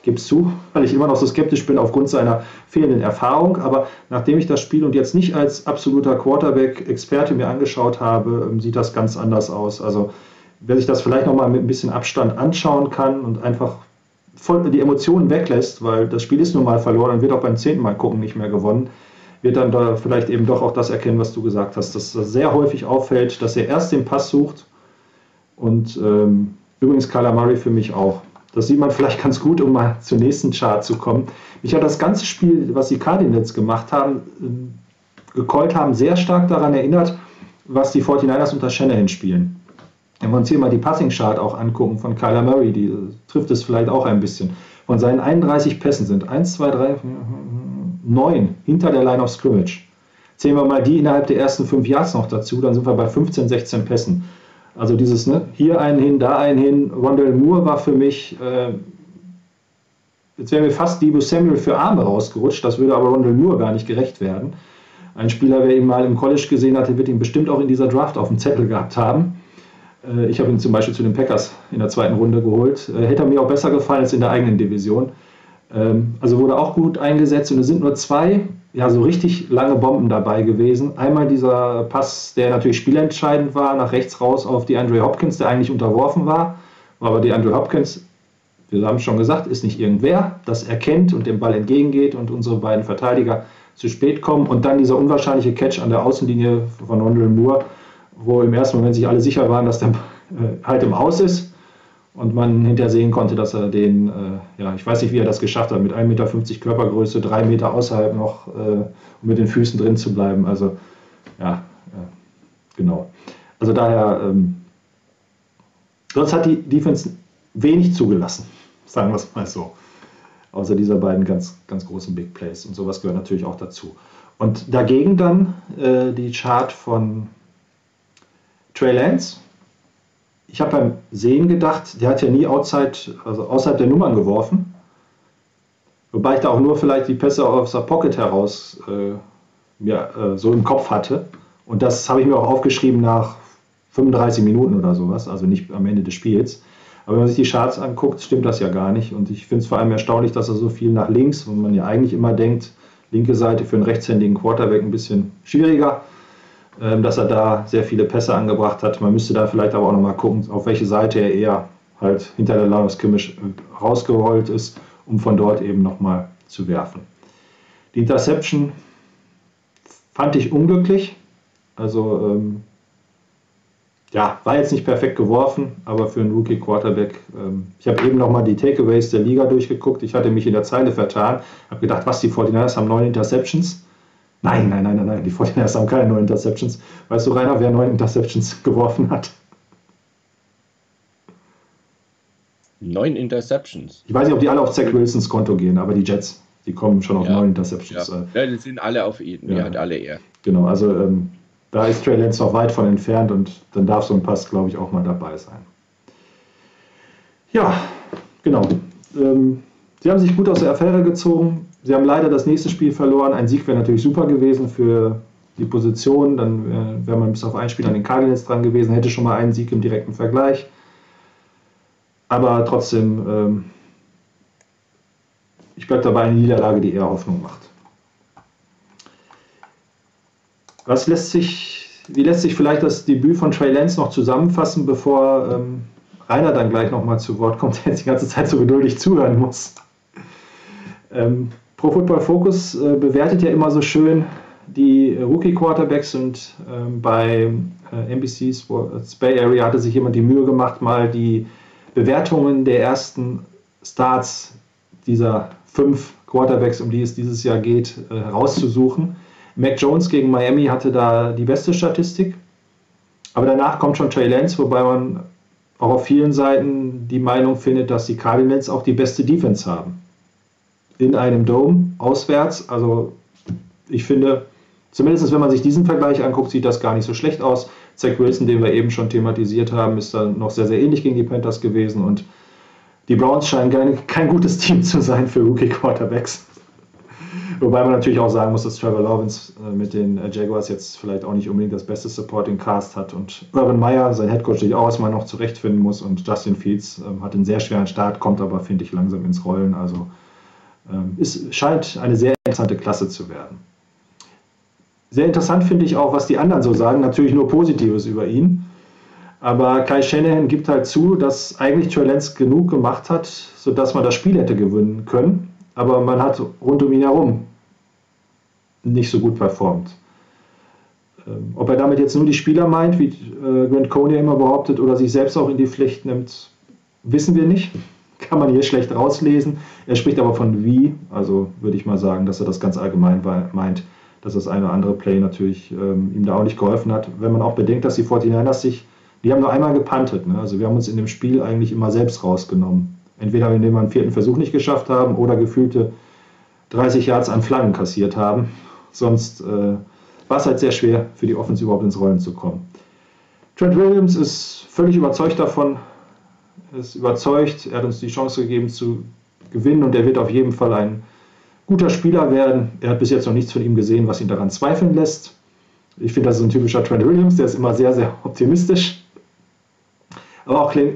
Gebe zu, weil ich immer noch so skeptisch bin aufgrund seiner fehlenden Erfahrung. Aber nachdem ich das Spiel und jetzt nicht als absoluter Quarterback-Experte mir angeschaut habe, ähm, sieht das ganz anders aus. Also wer sich das vielleicht nochmal mit ein bisschen Abstand anschauen kann und einfach voll die Emotionen weglässt, weil das Spiel ist nun mal verloren und wird auch beim zehnten Mal gucken nicht mehr gewonnen, wird dann da vielleicht eben doch auch das erkennen, was du gesagt hast, dass das sehr häufig auffällt, dass er erst den Pass sucht und ähm, übrigens Murray für mich auch. Das sieht man vielleicht ganz gut, um mal zur nächsten Chart zu kommen. Mich hat das ganze Spiel, was die Cardinals gemacht haben, äh, gecallt haben, sehr stark daran erinnert, was die 49ers unter Shanahan spielen. Wenn wir uns hier mal die Passing-Chart auch angucken von Kyler Murray, die trifft es vielleicht auch ein bisschen. Von seinen 31 Pässen sind 1, 2, 3, 4, 9 hinter der Line of Scrimmage. Zählen wir mal die innerhalb der ersten fünf Yards noch dazu, dann sind wir bei 15, 16 Pässen. Also dieses, ne, hier einen hin, da einen hin. Rondell Moore war für mich, äh, jetzt wäre mir fast Debo Samuel für Arme rausgerutscht, das würde aber Rondell Moore gar nicht gerecht werden. Ein Spieler, wer ihn mal im College gesehen hatte, wird ihn bestimmt auch in dieser Draft auf dem Zettel gehabt haben. Äh, ich habe ihn zum Beispiel zu den Packers in der zweiten Runde geholt. Äh, hätte er mir auch besser gefallen als in der eigenen Division. Ähm, also wurde auch gut eingesetzt und es sind nur zwei, ja, so richtig lange Bomben dabei gewesen. Einmal dieser Pass, der natürlich spielentscheidend war, nach rechts raus auf die Andre Hopkins, der eigentlich unterworfen war. Aber die Andre Hopkins, wir haben es schon gesagt, ist nicht irgendwer, das erkennt und dem Ball entgegengeht und unsere beiden Verteidiger zu spät kommen. Und dann dieser unwahrscheinliche Catch an der Außenlinie von Rondell Moore, wo im ersten Moment sich alle sicher waren, dass der äh, halt im Aus ist und man hinterher sehen konnte, dass er den, äh, ja, ich weiß nicht, wie er das geschafft hat, mit 1,50 Meter Körpergröße, drei Meter außerhalb noch, äh, um mit den Füßen drin zu bleiben. Also, ja, genau. Also daher, ähm, sonst hat die Defense wenig zugelassen, sagen wir es mal so. Außer dieser beiden ganz, ganz großen Big Plays. Und sowas gehört natürlich auch dazu. Und dagegen dann äh, die Chart von Trey Lance, ich habe beim Sehen gedacht, der hat ja nie outside, also außerhalb der Nummern geworfen. Wobei ich da auch nur vielleicht die Pässe aus der Pocket heraus äh, ja, äh, so im Kopf hatte. Und das habe ich mir auch aufgeschrieben nach 35 Minuten oder sowas, also nicht am Ende des Spiels. Aber wenn man sich die Charts anguckt, stimmt das ja gar nicht. Und ich finde es vor allem erstaunlich, dass er so viel nach links, wo man ja eigentlich immer denkt, linke Seite für einen rechtshändigen Quarterback ein bisschen schwieriger. Ähm, dass er da sehr viele Pässe angebracht hat. Man müsste da vielleicht aber auch nochmal gucken, auf welche Seite er eher halt hinter der Scrimmage äh, rausgerollt ist, um von dort eben nochmal zu werfen. Die Interception fand ich unglücklich. Also ähm, ja, war jetzt nicht perfekt geworfen, aber für einen Rookie Quarterback. Ähm, ich habe eben nochmal die Takeaways der Liga durchgeguckt. Ich hatte mich in der Zeile vertan, habe gedacht, was die 49ers haben neun Interceptions. Nein, nein, nein, nein, nein. Die 49ers haben keine neuen Interceptions. Weißt du, Rainer, wer neun Interceptions geworfen hat? Neun Interceptions. Ich weiß nicht, ob die alle auf Zach Wilsons Konto gehen, aber die Jets, die kommen schon auf ja. neun Interceptions. Ja. ja, die sind alle auf ihn. Ja, hat alle er. Genau, also ähm, da ist Trey Lance noch weit von entfernt und dann darf so ein Pass, glaube ich, auch mal dabei sein. Ja, genau. Ähm, sie haben sich gut aus der Affäre gezogen. Sie haben leider das nächste Spiel verloren. Ein Sieg wäre natürlich super gewesen für die Position. Dann wäre wär man bis auf ein Spiel an den Cardinals dran gewesen, hätte schon mal einen Sieg im direkten Vergleich. Aber trotzdem, ähm, ich bleibe dabei, eine Niederlage, die eher Hoffnung macht. Was lässt sich, wie lässt sich vielleicht das Debüt von Trey Lance noch zusammenfassen, bevor ähm, Rainer dann gleich nochmal zu Wort kommt, der jetzt die ganze Zeit so geduldig zuhören muss? Ähm, Pro Football Focus äh, bewertet ja immer so schön die Rookie Quarterbacks und ähm, bei äh, NBC Sports Bay Area hatte sich jemand die Mühe gemacht, mal die Bewertungen der ersten Starts dieser fünf Quarterbacks, um die es dieses Jahr geht, äh, herauszusuchen. Mac Jones gegen Miami hatte da die beste Statistik. Aber danach kommt schon Trey Lance, wobei man auch auf vielen Seiten die Meinung findet, dass die Cardinals auch die beste Defense haben. In einem Dome, auswärts. Also ich finde, zumindest wenn man sich diesen Vergleich anguckt, sieht das gar nicht so schlecht aus. Zach Wilson, den wir eben schon thematisiert haben, ist dann noch sehr, sehr ähnlich gegen die Panthers gewesen. Und die Browns scheinen kein, kein gutes Team zu sein für Rookie Quarterbacks. Wobei man natürlich auch sagen muss, dass Trevor Lawrence äh, mit den äh, Jaguars jetzt vielleicht auch nicht unbedingt das beste Supporting Cast hat und Urban Meyer, sein Headcoach, sich auch erstmal noch zurechtfinden muss und Justin Fields ähm, hat einen sehr schweren Start, kommt aber, finde ich, langsam ins Rollen. Also es scheint eine sehr interessante Klasse zu werden. Sehr interessant finde ich auch, was die anderen so sagen. Natürlich nur Positives über ihn. Aber Kai Shanahan gibt halt zu, dass eigentlich Trey Lance genug gemacht hat, sodass man das Spiel hätte gewinnen können. Aber man hat rund um ihn herum nicht so gut performt. Ähm, ob er damit jetzt nur die Spieler meint, wie äh, Grant Coney immer behauptet, oder sich selbst auch in die Pflicht nimmt, wissen wir nicht. Kann man hier schlecht rauslesen. Er spricht aber von wie, also würde ich mal sagen, dass er das ganz allgemein meint dass das eine oder andere Play natürlich ähm, ihm da auch nicht geholfen hat. Wenn man auch bedenkt, dass die 49ers sich, die haben nur einmal gepantet. Ne? Also wir haben uns in dem Spiel eigentlich immer selbst rausgenommen. Entweder indem wir einen vierten Versuch nicht geschafft haben oder gefühlte 30 Yards an Flaggen kassiert haben. Sonst äh, war es halt sehr schwer für die Offense überhaupt ins Rollen zu kommen. Trent Williams ist völlig überzeugt davon, ist überzeugt, er hat uns die Chance gegeben zu gewinnen und er wird auf jeden Fall ein guter Spieler werden. Er hat bis jetzt noch nichts von ihm gesehen, was ihn daran zweifeln lässt. Ich finde, das ist ein typischer Trent Williams, der ist immer sehr, sehr optimistisch. Aber auch äh,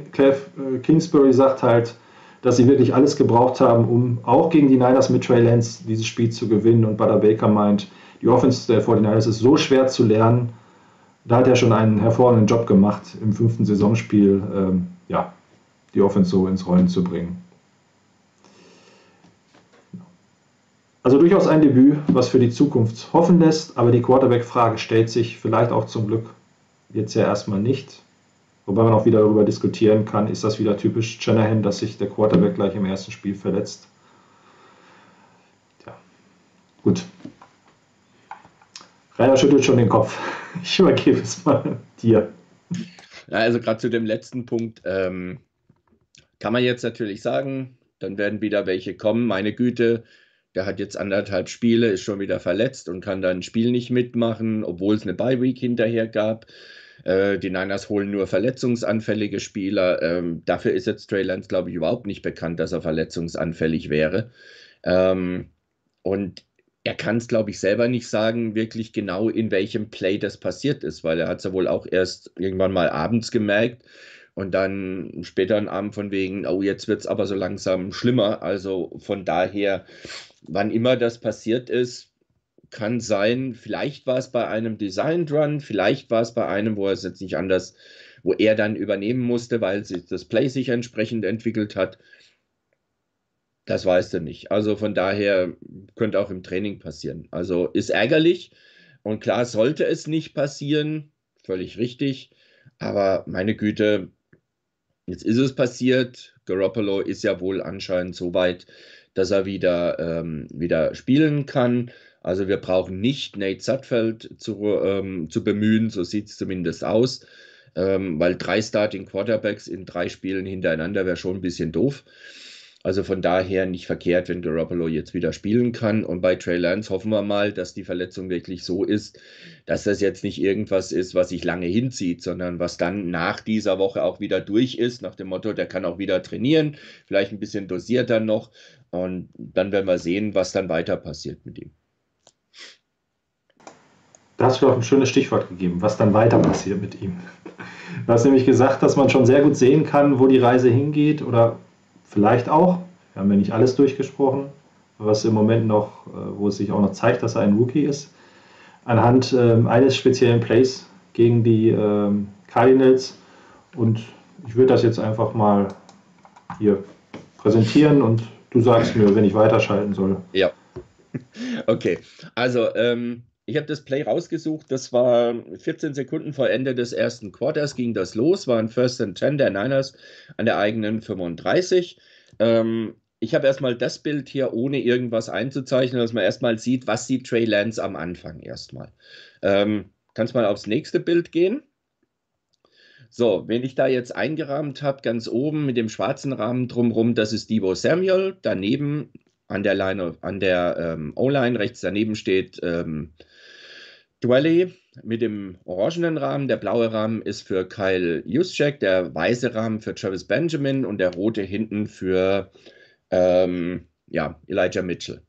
Kingsbury sagt halt, dass sie wirklich alles gebraucht haben, um auch gegen die Niners mit Trey Lance dieses Spiel zu gewinnen. Und Butter Baker meint, die Offense der 49ers ist so schwer zu lernen. Da hat er schon einen hervorragenden Job gemacht, im fünften Saisonspiel ähm, die Offense so ins Rollen zu bringen. Also durchaus ein Debüt, was für die Zukunft hoffen lässt, aber die Quarterback-Frage stellt sich vielleicht auch zum Glück jetzt ja erstmal nicht. Wobei man auch wieder darüber diskutieren kann, ist das wieder typisch Shanahan, dass sich der Quarterback gleich im ersten Spiel verletzt. Tja, gut. Rainer schüttelt schon den Kopf. Ich übergebe es mal dir. Ja, also gerade zu dem letzten Punkt ähm, kann man jetzt natürlich sagen, dann werden wieder welche kommen. Meine Güte, der hat jetzt anderthalb Spiele, ist schon wieder verletzt und kann dann ein Spiel nicht mitmachen, obwohl es eine Bye-Week hinterher gab. Äh, die Niners holen nur verletzungsanfällige Spieler. Ähm, dafür ist jetzt Trey Lance, glaube ich, überhaupt nicht bekannt, dass er verletzungsanfällig wäre. Ähm, und er kann es, glaube ich, selber nicht sagen, wirklich genau in welchem Play das passiert ist, weil er hat es ja wohl auch erst irgendwann mal abends gemerkt und dann später einen Abend von wegen, oh, jetzt wird es aber so langsam schlimmer. Also von daher wann immer das passiert ist, kann sein, vielleicht war es bei einem Designed Run, vielleicht war es bei einem, wo er es jetzt nicht anders, wo er dann übernehmen musste, weil sich das Play sich entsprechend entwickelt hat. Das weißt du nicht. Also von daher könnte auch im Training passieren. Also ist ärgerlich und klar sollte es nicht passieren, völlig richtig. Aber meine Güte, jetzt ist es passiert. Garoppolo ist ja wohl anscheinend so weit, dass er wieder, ähm, wieder spielen kann. Also wir brauchen nicht Nate Sutfeld zu, ähm, zu bemühen, so sieht es zumindest aus, ähm, weil drei Starting Quarterbacks in drei Spielen hintereinander wäre schon ein bisschen doof. Also von daher nicht verkehrt, wenn Garoppolo jetzt wieder spielen kann. Und bei Trey Lance hoffen wir mal, dass die Verletzung wirklich so ist, dass das jetzt nicht irgendwas ist, was sich lange hinzieht, sondern was dann nach dieser Woche auch wieder durch ist, nach dem Motto, der kann auch wieder trainieren, vielleicht ein bisschen dosierter noch. Und dann werden wir sehen, was dann weiter passiert mit ihm. Da hast du auch ein schönes Stichwort gegeben, was dann weiter passiert mit ihm. Du hast nämlich gesagt, dass man schon sehr gut sehen kann, wo die Reise hingeht oder vielleicht auch, wir haben ja nicht alles durchgesprochen, was im Moment noch, äh, wo es sich auch noch zeigt, dass er ein Rookie ist, anhand ähm, eines speziellen Plays gegen die ähm, Cardinals. Und ich würde das jetzt einfach mal hier präsentieren und du sagst mir, wenn ich weiterschalten soll. Ja. Okay, also ähm, ich habe das Play rausgesucht. Das war 14 Sekunden vor Ende des ersten Quarters ging das los, war ein First and 10 der Niners an der eigenen 35. Ähm, ich habe erstmal das Bild hier, ohne irgendwas einzuzeichnen, dass man erstmal sieht, was sieht Trey Lance am Anfang erstmal. Ähm, kannst mal aufs nächste Bild gehen. So, wenn ich da jetzt eingerahmt habe, ganz oben mit dem schwarzen Rahmen drumherum, das ist Debo Samuel. Daneben an der Line, an der ähm, O-Line rechts daneben steht ähm, Dwelly mit dem orangenen Rahmen. Der blaue Rahmen ist für Kyle Juszczyk, der weiße Rahmen für Travis Benjamin und der rote hinten für ähm, ja, Elijah Mitchell.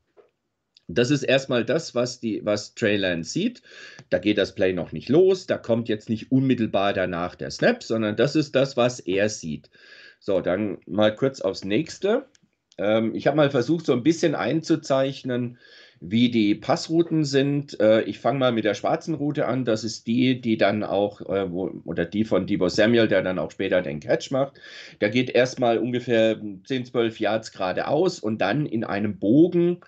Das ist erstmal das, was, die, was Trey Lance sieht. Da geht das Play noch nicht los. Da kommt jetzt nicht unmittelbar danach der Snap, sondern das ist das, was er sieht. So, dann mal kurz aufs nächste. Ähm, ich habe mal versucht, so ein bisschen einzuzeichnen, wie die Passrouten sind. Äh, ich fange mal mit der schwarzen Route an. Das ist die, die dann auch, äh, wo, oder die von Debo Samuel, der dann auch später den Catch macht. Der geht erstmal ungefähr 10, 12 Yards geradeaus und dann in einem Bogen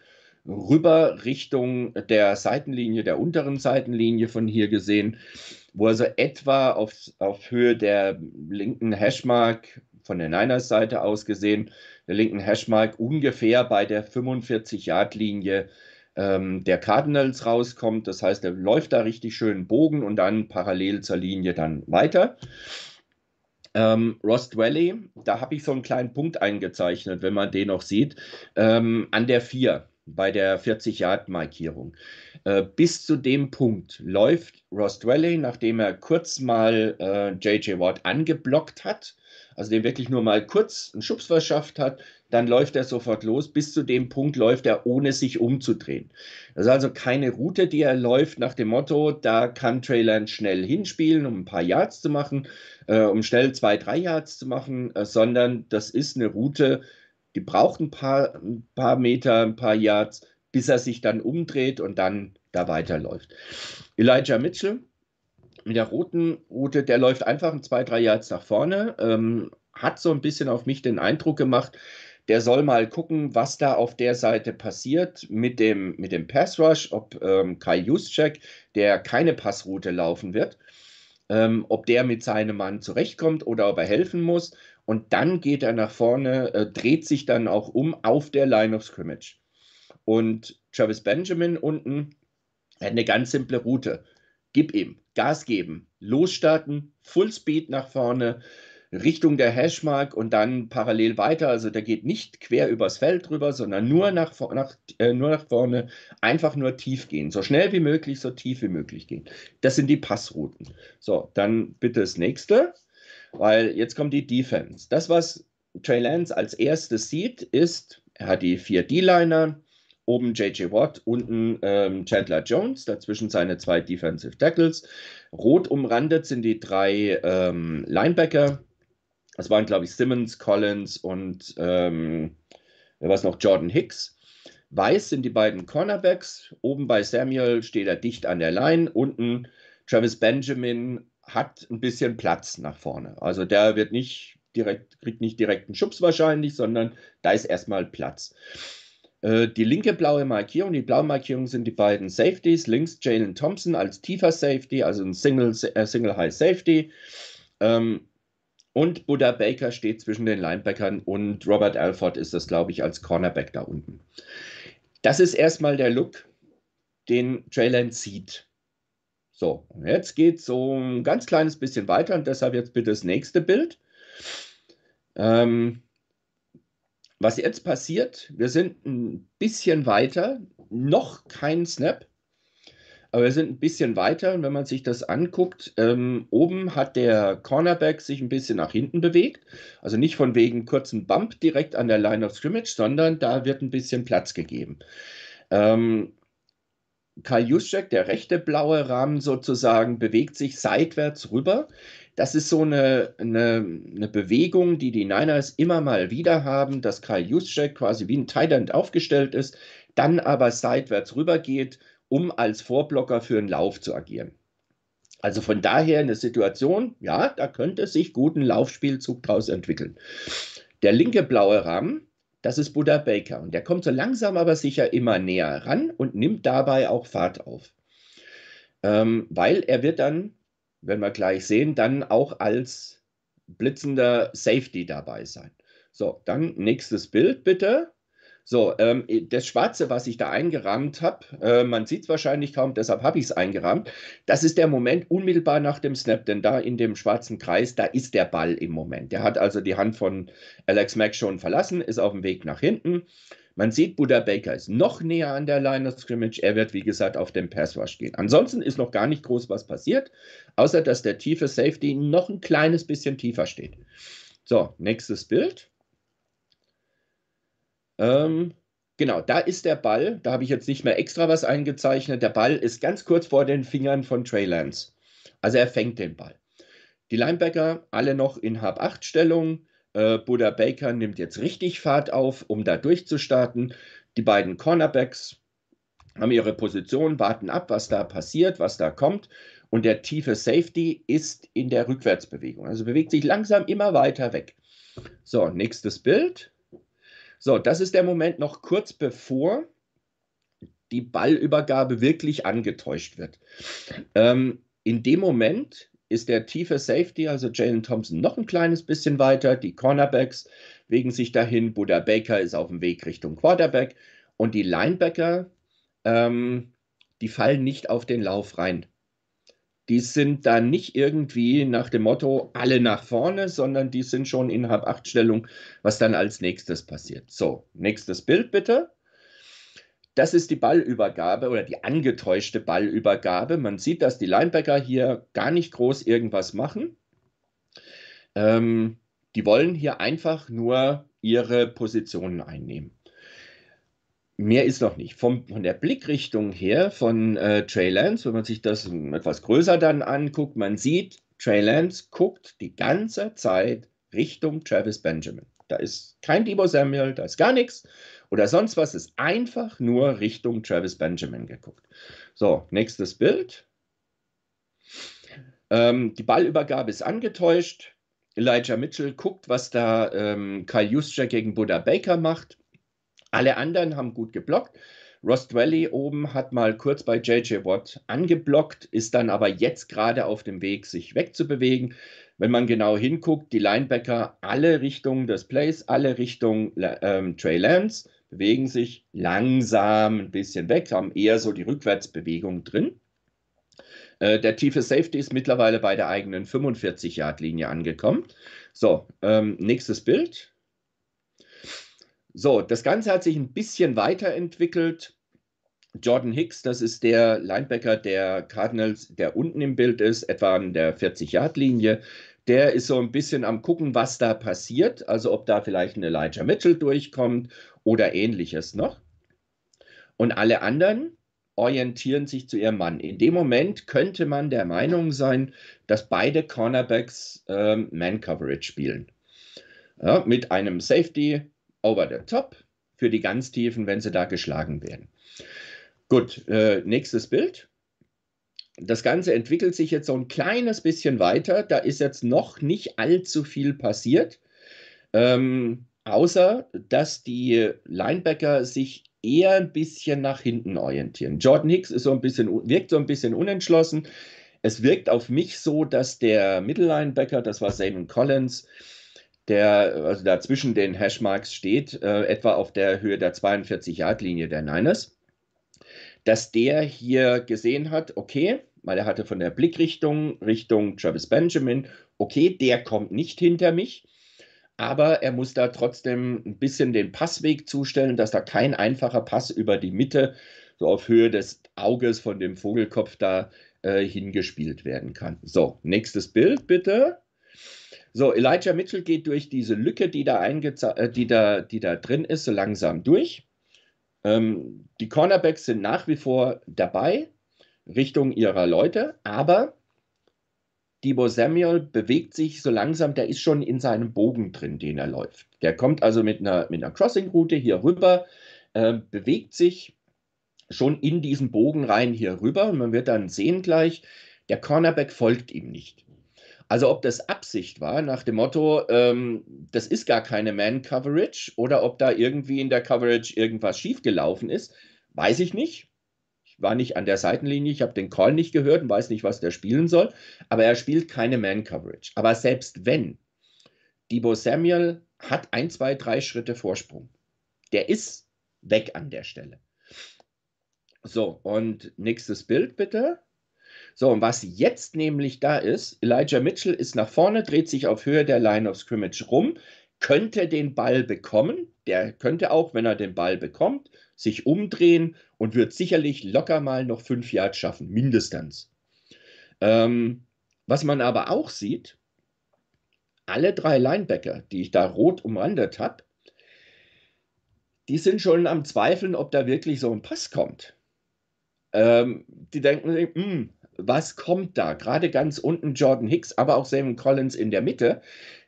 rüber Richtung der Seitenlinie, der unteren Seitenlinie von hier gesehen, wo also etwa auf, auf Höhe der linken Hashmark von der Niners Seite aus gesehen, der linken Hashmark ungefähr bei der 45-Yard-Linie ähm, der Cardinals rauskommt. Das heißt, er läuft da richtig schön Bogen und dann parallel zur Linie dann weiter. Ähm, Rost Valley, da habe ich so einen kleinen Punkt eingezeichnet, wenn man den noch sieht, ähm, an der 4 bei der 40-Yard-Markierung. Äh, bis zu dem Punkt läuft Rost Valley, nachdem er kurz mal äh, JJ Watt angeblockt hat, also dem wirklich nur mal kurz einen Schubs verschafft hat, dann läuft er sofort los. Bis zu dem Punkt läuft er, ohne sich umzudrehen. Das ist also keine Route, die er läuft nach dem Motto, da kann Trey Lance schnell hinspielen, um ein paar Yards zu machen, äh, um schnell zwei, drei Yards zu machen, äh, sondern das ist eine Route, die braucht ein paar, ein paar Meter, ein paar Yards, bis er sich dann umdreht und dann da weiterläuft. Elijah Mitchell mit der roten Route, der läuft einfach ein zwei, drei Yards nach vorne, ähm, hat so ein bisschen auf mich den Eindruck gemacht, der soll mal gucken, was da auf der Seite passiert mit dem, mit dem Pass Rush, ob ähm, Kai Juszczyk, der keine Passroute laufen wird, ähm, ob der mit seinem Mann zurechtkommt oder ob er helfen muss. Und dann geht er nach vorne, äh, dreht sich dann auch um auf der Line of Scrimmage. Und Travis Benjamin unten hat eine ganz simple Route. Gib ihm, Gas geben, losstarten, Full Speed nach vorne, Richtung der Hashmark und dann parallel weiter. Also der geht nicht quer übers Feld drüber, sondern nur nach, nach, äh, nur nach vorne, einfach nur tief gehen. So schnell wie möglich, so tief wie möglich gehen. Das sind die Passrouten. So, dann bitte das nächste, weil jetzt kommt die Defense. Das, was Trey Lance als erstes sieht, ist, er hat die vier D-Liner, Oben JJ Watt, unten ähm, Chandler Jones, dazwischen seine zwei Defensive Tackles. Rot umrandet sind die drei ähm, Linebacker. Das waren, glaube ich, Simmons, Collins und ähm, wer noch? Jordan Hicks. Weiß sind die beiden Cornerbacks. Oben bei Samuel steht er dicht an der Line. Unten Travis Benjamin hat ein bisschen Platz nach vorne. Also der wird nicht direkt, kriegt nicht direkt einen Schubs wahrscheinlich, sondern da ist erstmal Platz. Äh, die linke blaue Markierung, die blaue Markierung sind die beiden Safeties. Links Jalen Thompson als tiefer Safety, also ein Single, äh, Single High Safety. Ähm, und Buddha Baker steht zwischen den Linebackern und Robert Alford ist das, glaube ich, als Cornerback da unten. Das ist erstmal der Look, den Trey sieht. So, jetzt geht es so ein ganz kleines bisschen weiter und deshalb jetzt bitte das nächste Bild. Ähm, was jetzt passiert, wir sind ein bisschen weiter, noch kein Snap, aber wir sind ein bisschen weiter und wenn man sich das anguckt, ähm, oben hat der Cornerback sich ein bisschen nach hinten bewegt. Also nicht von wegen kurzen Bump direkt an der Line of Scrimmage, sondern da wird ein bisschen Platz gegeben. Ähm, Karl Juszczyk, der rechte blaue Rahmen sozusagen, bewegt sich seitwärts rüber. Das ist so eine, eine, eine, Bewegung, die die Niners immer mal wieder haben, dass Karl Juszczyk quasi wie ein End aufgestellt ist, dann aber seitwärts rüber geht, um als Vorblocker für einen Lauf zu agieren. Also von daher eine Situation, ja, da könnte sich gut ein Laufspielzug daraus entwickeln. Der linke blaue Rahmen, das ist Buddha Baker und der kommt so langsam aber sicher immer näher ran und nimmt dabei auch Fahrt auf. Ähm, weil er wird dann, wenn wir gleich sehen, dann auch als blitzender Safety dabei sein. So, dann nächstes Bild bitte. So, ähm, das Schwarze, was ich da eingerahmt habe, äh, man sieht es wahrscheinlich kaum, deshalb habe ich es eingerahmt. Das ist der Moment unmittelbar nach dem Snap, denn da in dem schwarzen Kreis, da ist der Ball im Moment. Der hat also die Hand von Alex Mack schon verlassen, ist auf dem Weg nach hinten. Man sieht, Buddha Baker ist noch näher an der Line of Scrimmage. Er wird, wie gesagt, auf den Pass Rush gehen. Ansonsten ist noch gar nicht groß was passiert, außer dass der tiefe Safety noch ein kleines bisschen tiefer steht. So, nächstes Bild. Ähm, genau, da ist der Ball. Da habe ich jetzt nicht mehr extra was eingezeichnet. Der Ball ist ganz kurz vor den Fingern von Trey Lance. Also er fängt den Ball. Die Linebacker alle noch in Hab-8-Stellung. Äh, Buddha Baker nimmt jetzt richtig Fahrt auf, um da durchzustarten. Die beiden Cornerbacks haben ihre Position, warten ab, was da passiert, was da kommt. Und der tiefe Safety ist in der Rückwärtsbewegung. Also bewegt sich langsam immer weiter weg. So, nächstes Bild. So, das ist der Moment noch kurz bevor die Ballübergabe wirklich angetäuscht wird. Ähm, in dem Moment ist der tiefe Safety, also Jalen Thompson, noch ein kleines bisschen weiter. Die Cornerbacks wegen sich dahin. Buddha Baker ist auf dem Weg Richtung Quarterback. Und die Linebacker, ähm, die fallen nicht auf den Lauf rein die sind da nicht irgendwie nach dem Motto alle nach vorne, sondern die sind schon in Hab-8-Stellung, was dann als nächstes passiert. So, nächstes Bild bitte. Das ist die Ballübergabe oder die angetäuschte Ballübergabe. Man sieht, dass die Linebacker hier gar nicht groß irgendwas machen. Ähm, die wollen hier einfach nur ihre Positionen einnehmen mehr ist noch nicht. Vom, von der Blickrichtung her von äh, Trey Lance, wenn man sich das etwas größer dann anguckt, man sieht, Trey Lance guckt die ganze Zeit Richtung Travis Benjamin. Da ist kein Debo Samuel, da ist gar nichts oder sonst was, ist einfach nur Richtung Travis Benjamin geguckt. So, nächstes Bild. Ähm, die Ballübergabe ist angetäuscht. Elijah Mitchell guckt, was da ähm, Kyle Juszczyk gegen Buddha Baker macht. Alle anderen haben gut geblockt. Ross Dwelly oben hat mal kurz bei JJ Watt angeblockt, ist dann aber jetzt gerade auf dem Weg, sich wegzubewegen. Wenn man genau hinguckt, die Linebacker alle Richtungen des Plays, alle Richtungen ähm, Trey Lance, bewegen sich langsam ein bisschen weg, haben eher so die Rückwärtsbewegung drin. Äh, der tiefe Safety ist mittlerweile bei der eigenen 45-Yard-Linie angekommen. So, ähm, nächstes Bild. So, das Ganze hat sich ein bisschen weiterentwickelt. Jordan Hicks, das ist der Linebacker der Cardinals, der unten im Bild ist, etwa an der 40-Yard-Linie. Der ist so ein bisschen am gucken, was da passiert, also ob da vielleicht ein Elijah Mitchell durchkommt oder ähnliches noch. Und alle anderen orientieren sich zu ihrem Mann. In dem Moment könnte man der Meinung sein, dass beide Cornerbacks ähm, Man-Coverage spielen. Ja, mit einem Safety over the top für die ganz Tiefen, wenn sie da geschlagen werden. Gut, äh, nächstes Bild. Das Ganze entwickelt sich jetzt so ein kleines bisschen weiter. Da ist jetzt noch nicht allzu viel passiert, ähm, außer dass die Linebacker sich eher ein bisschen nach hinten orientieren. Jordan Hicks ist so ein bisschen, wirkt so ein bisschen unentschlossen. Es wirkt auf mich so, dass der Mittellinebacker, das war Simon Collins, der also da den Hashmarks steht, äh, etwa auf der Höhe der 42-Yard-Linie der Niners, dass der hier gesehen hat, okay, weil er hatte von der Blickrichtung Richtung Travis Benjamin, okay, der kommt nicht hinter mich. Aber er muss da trotzdem ein bisschen den Passweg zustellen, dass da kein einfacher Pass über die Mitte, so auf Höhe des Auges von dem Vogelkopf da äh, hingespielt werden kann. So, nächstes Bild bitte. So, Elijah Mitchell geht durch diese Lücke, die da, äh, die da, die da drin ist, so langsam durch. Ähm, die Cornerbacks sind nach wie vor dabei, Richtung ihrer Leute, aber Debo Samuel bewegt sich so langsam, der ist schon in seinem Bogen drin, den er läuft. Der kommt also mit einer, mit einer Crossing-Route hier rüber, äh, bewegt sich schon in diesen Bogen rein hier rüber und man wird dann sehen gleich, der Cornerback folgt ihm nicht. Also ob das Absicht war, nach dem Motto, ähm, das ist gar keine Man-Coverage oder ob da irgendwie in der Coverage irgendwas schiefgelaufen ist, weiß ich nicht. Ich war nicht an der Seitenlinie, ich habe den Call nicht gehört und weiß nicht, was der spielen soll, aber er spielt keine Man-Coverage. Aber selbst wenn, Debo Samuel hat ein, zwei, drei Schritte Vorsprung. Der ist weg an der Stelle. So, und nächstes Bild bitte. So, und was jetzt nämlich da ist, Elijah Mitchell ist nach vorne, dreht sich auf Höhe der Line of Scrimmage rum, könnte den Ball bekommen. Der könnte auch, wenn er den Ball bekommt, sich umdrehen und wird sicherlich locker mal noch fünf Yards schaffen, mindestens. Ähm, was man aber auch sieht, alle drei Linebacker, die ich da rot umrandet habe, die sind schon am Zweifeln, ob da wirklich so ein Pass kommt. Ähm, die denken, hm, was kommt da? Gerade ganz unten Jordan Hicks, aber auch Sam Collins in der Mitte.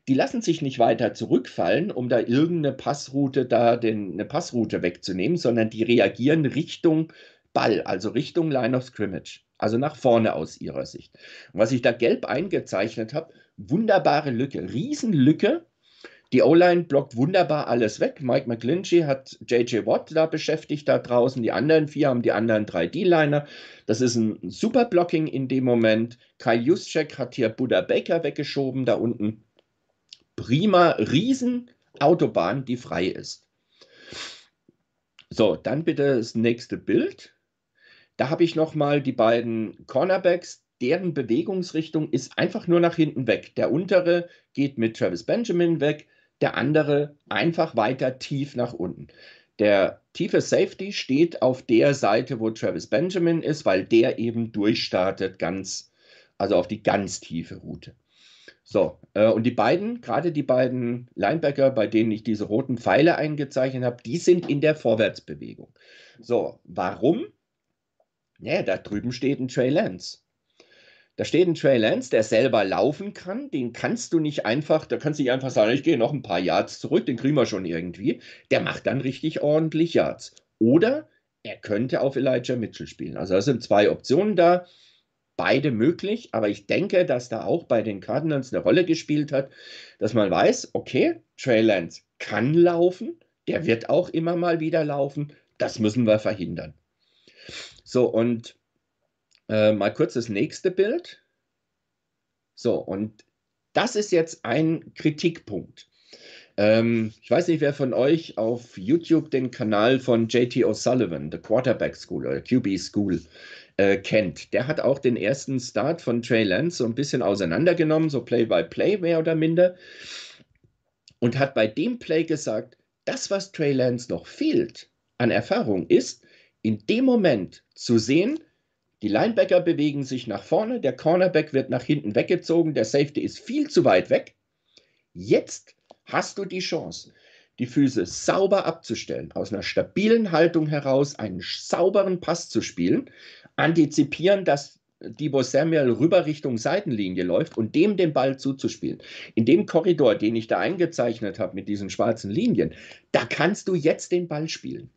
Die lassen sich nicht weiter zurückfallen, um da irgendeine Passroute da den, eine Passroute wegzunehmen, sondern die reagieren Richtung Ball, also Richtung Line of Scrimmage, also nach vorne aus ihrer Sicht. Und was ich da gelb eingezeichnet habe, wunderbare Lücke, Riesenlücke die O-Line blockt wunderbar alles weg. Mike McGlinchey hat JJ Watt da beschäftigt da draußen. Die anderen vier haben die anderen drei D-Liner. Das ist ein super Blocking in dem Moment. Kai Juszczyk hat hier Buddha Baker weggeschoben da unten. Prima, riesen Autobahn, die frei ist. So, dann bitte das nächste Bild. Da habe ich nochmal die beiden Cornerbacks, deren Bewegungsrichtung ist einfach nur nach hinten weg. Der untere geht mit Travis Benjamin weg, der andere einfach weiter tief nach unten. Der tiefe Safety steht auf der Seite, wo Travis Benjamin ist, weil der eben durchstartet ganz, also auf die ganz tiefe Route. So, äh, und die beiden, gerade die beiden Linebacker, bei denen ich diese roten Pfeile eingezeichnet habe, die sind in der Vorwärtsbewegung. So, warum? Ja, da drüben steht ein Trey Lance. Da steht ein Trey Lance, der selber laufen kann. Den kannst du nicht einfach, da kannst du nicht einfach sagen, ich gehe noch ein paar Yards zurück, den kriegen wir schon irgendwie. Der macht dann richtig ordentlich Yards. Oder er könnte auf Elijah Mitchell spielen. Also da sind zwei Optionen da, beide möglich, aber ich denke, dass da auch bei den Cardinals eine Rolle gespielt hat, dass man weiß, okay, Trey Lance kann laufen, der wird auch immer mal wieder laufen, das müssen wir verhindern. So, und äh, mal kurz das nächste Bild. So, und das ist jetzt ein Kritikpunkt. Ähm, ich weiß nicht, wer von euch auf YouTube den Kanal von JT O'Sullivan, The Quarterback School oder QB School, äh, kennt. Der hat auch den ersten Start von Trey Lance so ein bisschen auseinandergenommen, so Play-by-Play -play mehr oder minder. Und hat bei dem Play gesagt, das, was Trey Lance noch fehlt an Erfahrung, ist, in dem Moment zu sehen, die Linebacker bewegen sich nach vorne, der Cornerback wird nach hinten weggezogen, der Safety ist viel zu weit weg. Jetzt hast du die Chance, die Füße sauber abzustellen, aus einer stabilen Haltung heraus einen sauberen Pass zu spielen, antizipieren, dass Debo Samuel rüber Richtung Seitenlinie läuft und dem den Ball zuzuspielen. In dem Korridor, den ich da eingezeichnet habe mit diesen schwarzen Linien, da kannst du jetzt den Ball spielen.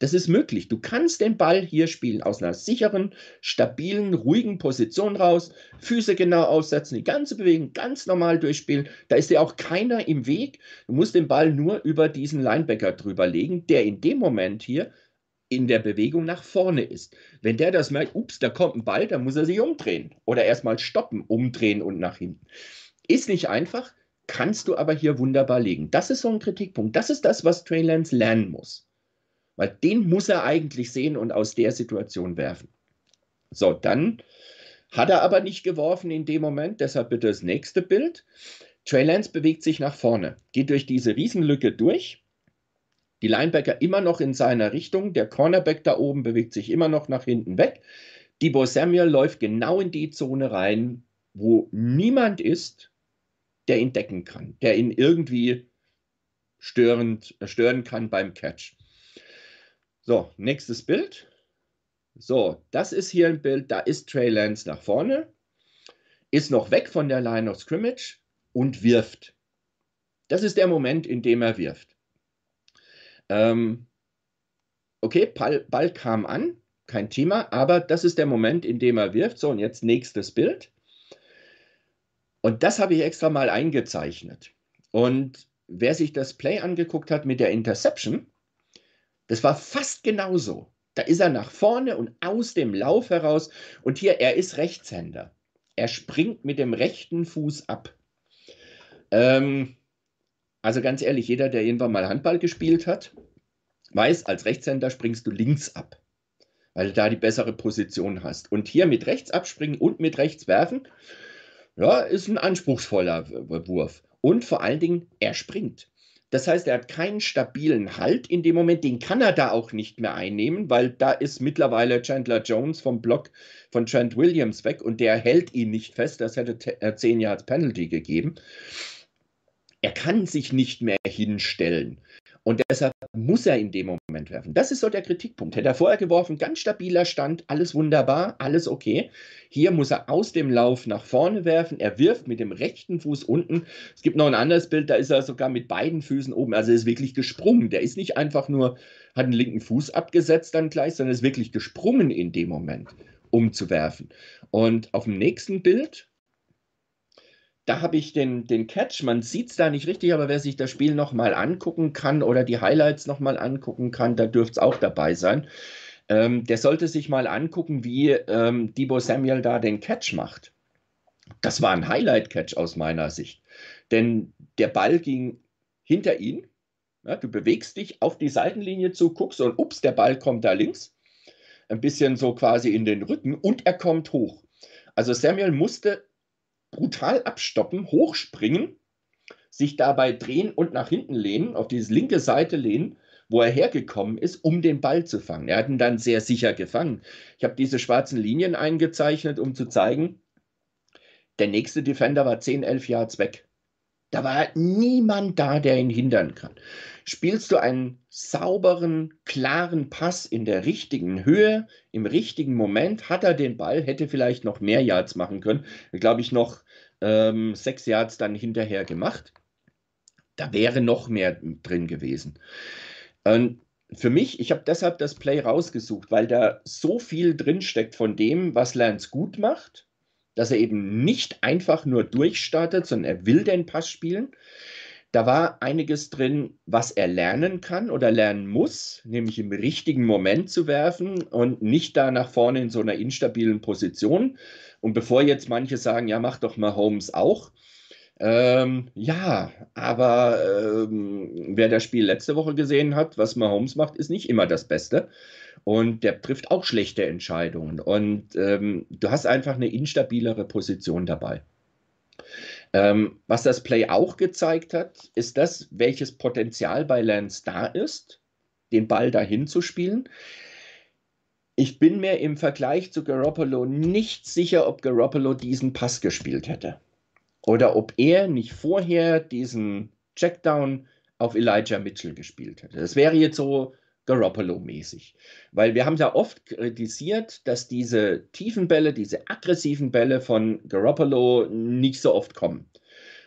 Das ist möglich. Du kannst den Ball hier spielen aus einer sicheren, stabilen, ruhigen Position raus, Füße genau aussetzen, die ganze Bewegung ganz normal durchspielen. Da ist dir auch keiner im Weg. Du musst den Ball nur über diesen Linebacker drüber legen, der in dem Moment hier in der Bewegung nach vorne ist. Wenn der das merkt, ups, da kommt ein Ball, dann muss er sich umdrehen oder erstmal stoppen, umdrehen und nach hinten. Ist nicht einfach, kannst du aber hier wunderbar legen. Das ist so ein Kritikpunkt. Das ist das, was Trey Lance lernen muss. Weil den muss er eigentlich sehen und aus der Situation werfen. So, dann hat er aber nicht geworfen in dem Moment, deshalb bitte das nächste Bild. Trey Lance bewegt sich nach vorne, geht durch diese Riesenlücke durch. Die Linebacker immer noch in seiner Richtung. Der Cornerback da oben bewegt sich immer noch nach hinten weg. Debo Samuel läuft genau in die Zone rein, wo niemand ist, der ihn decken kann, der ihn irgendwie störend, stören kann beim Catch. So, nächstes Bild. So, das ist hier ein Bild, da ist Trey Lance nach vorne, ist noch weg von der Line of Scrimmage und wirft. Das ist der Moment, in dem er wirft. Ähm, okay, Ball, Ball kam an, kein Thema, aber das ist der Moment, in dem er wirft. So, und jetzt nächstes Bild. Und das habe ich extra mal eingezeichnet. Und wer sich das Play angeguckt hat mit der Interception, das war fast genauso. Da ist er nach vorne und aus dem Lauf heraus. Und hier, er ist Rechtshänder. Er springt mit dem rechten Fuß ab. Ähm, also ganz ehrlich, jeder, der irgendwann mal Handball gespielt hat, weiß, als Rechtshänder springst du links ab, weil du da die bessere Position hast. Und hier mit rechts abspringen und mit rechts werfen, ja, ist ein anspruchsvoller Wurf. Und vor allen Dingen, er springt. Das heißt, er hat keinen stabilen Halt in dem Moment. Den kann er da auch nicht mehr einnehmen, weil da ist mittlerweile Chandler Jones vom Block von Trent Williams weg und der hält ihn nicht fest. Das hätte 10 Yards Penalty gegeben. Er kann sich nicht mehr hinstellen. Und deshalb muss er in dem Moment werfen. Das ist so der Kritikpunkt. Hätte er vorher geworfen, ganz stabiler Stand, alles wunderbar, alles okay. Hier muss er aus dem Lauf nach vorne werfen. Er wirft mit dem rechten Fuß unten. Es gibt noch ein anderes Bild, da ist er sogar mit beiden Füßen oben. Also er ist wirklich gesprungen. Der ist nicht einfach nur, hat einen linken Fuß abgesetzt dann gleich, sondern ist wirklich gesprungen in dem Moment, um zu werfen. Und auf dem nächsten Bild, da habe ich den, den Catch, man sieht es da nicht richtig, aber wer sich das Spiel nochmal angucken kann oder die Highlights nochmal angucken kann, da dürfte es auch dabei sein. Ähm, der sollte sich mal angucken, wie ähm, Debo Samuel da den Catch macht. Das war ein Highlight-Catch aus meiner Sicht. Denn der Ball ging hinter ihn. Ja, du bewegst dich auf die Seitenlinie zu, guckst und ups, der Ball kommt da links. Ein bisschen so quasi in den Rücken und er kommt hoch. Also Samuel musste brutal abstoppen, hochspringen, sich dabei drehen und nach hinten lehnen, auf diese linke Seite lehnen, wo er hergekommen ist, um den Ball zu fangen. Er hat ihn dann sehr sicher gefangen. Ich habe diese schwarzen Linien eingezeichnet, um zu zeigen, der nächste Defender war 10, 11 Yards weg. Da war niemand da, der ihn hindern kann. Spielst du einen sauberen, klaren Pass in der richtigen Höhe, im richtigen Moment, hat er den Ball, hätte vielleicht noch mehr Yards machen können. Glaube ich, noch ähm, sechs Yards dann hinterher gemacht. Da wäre noch mehr drin gewesen. Und für mich, ich habe deshalb das Play rausgesucht, weil da so viel drinsteckt von dem, was Lance gut macht dass er eben nicht einfach nur durchstartet, sondern er will den Pass spielen. Da war einiges drin, was er lernen kann oder lernen muss, nämlich im richtigen Moment zu werfen und nicht da nach vorne in so einer instabilen Position. Und bevor jetzt manche sagen, ja, mach doch mal Holmes auch. Ähm, ja, aber ähm, wer das Spiel letzte Woche gesehen hat, was Mahomes macht, ist nicht immer das Beste. Und der trifft auch schlechte Entscheidungen. Und ähm, du hast einfach eine instabilere Position dabei. Ähm, was das Play auch gezeigt hat, ist das, welches Potenzial bei Lance da ist, den Ball dahin zu spielen. Ich bin mir im Vergleich zu Garoppolo nicht sicher, ob Garoppolo diesen Pass gespielt hätte. Oder ob er nicht vorher diesen Checkdown auf Elijah Mitchell gespielt hätte. Das wäre jetzt so Garoppolo-mäßig. Weil wir haben ja oft kritisiert, dass diese tiefen Bälle, diese aggressiven Bälle von Garoppolo nicht so oft kommen.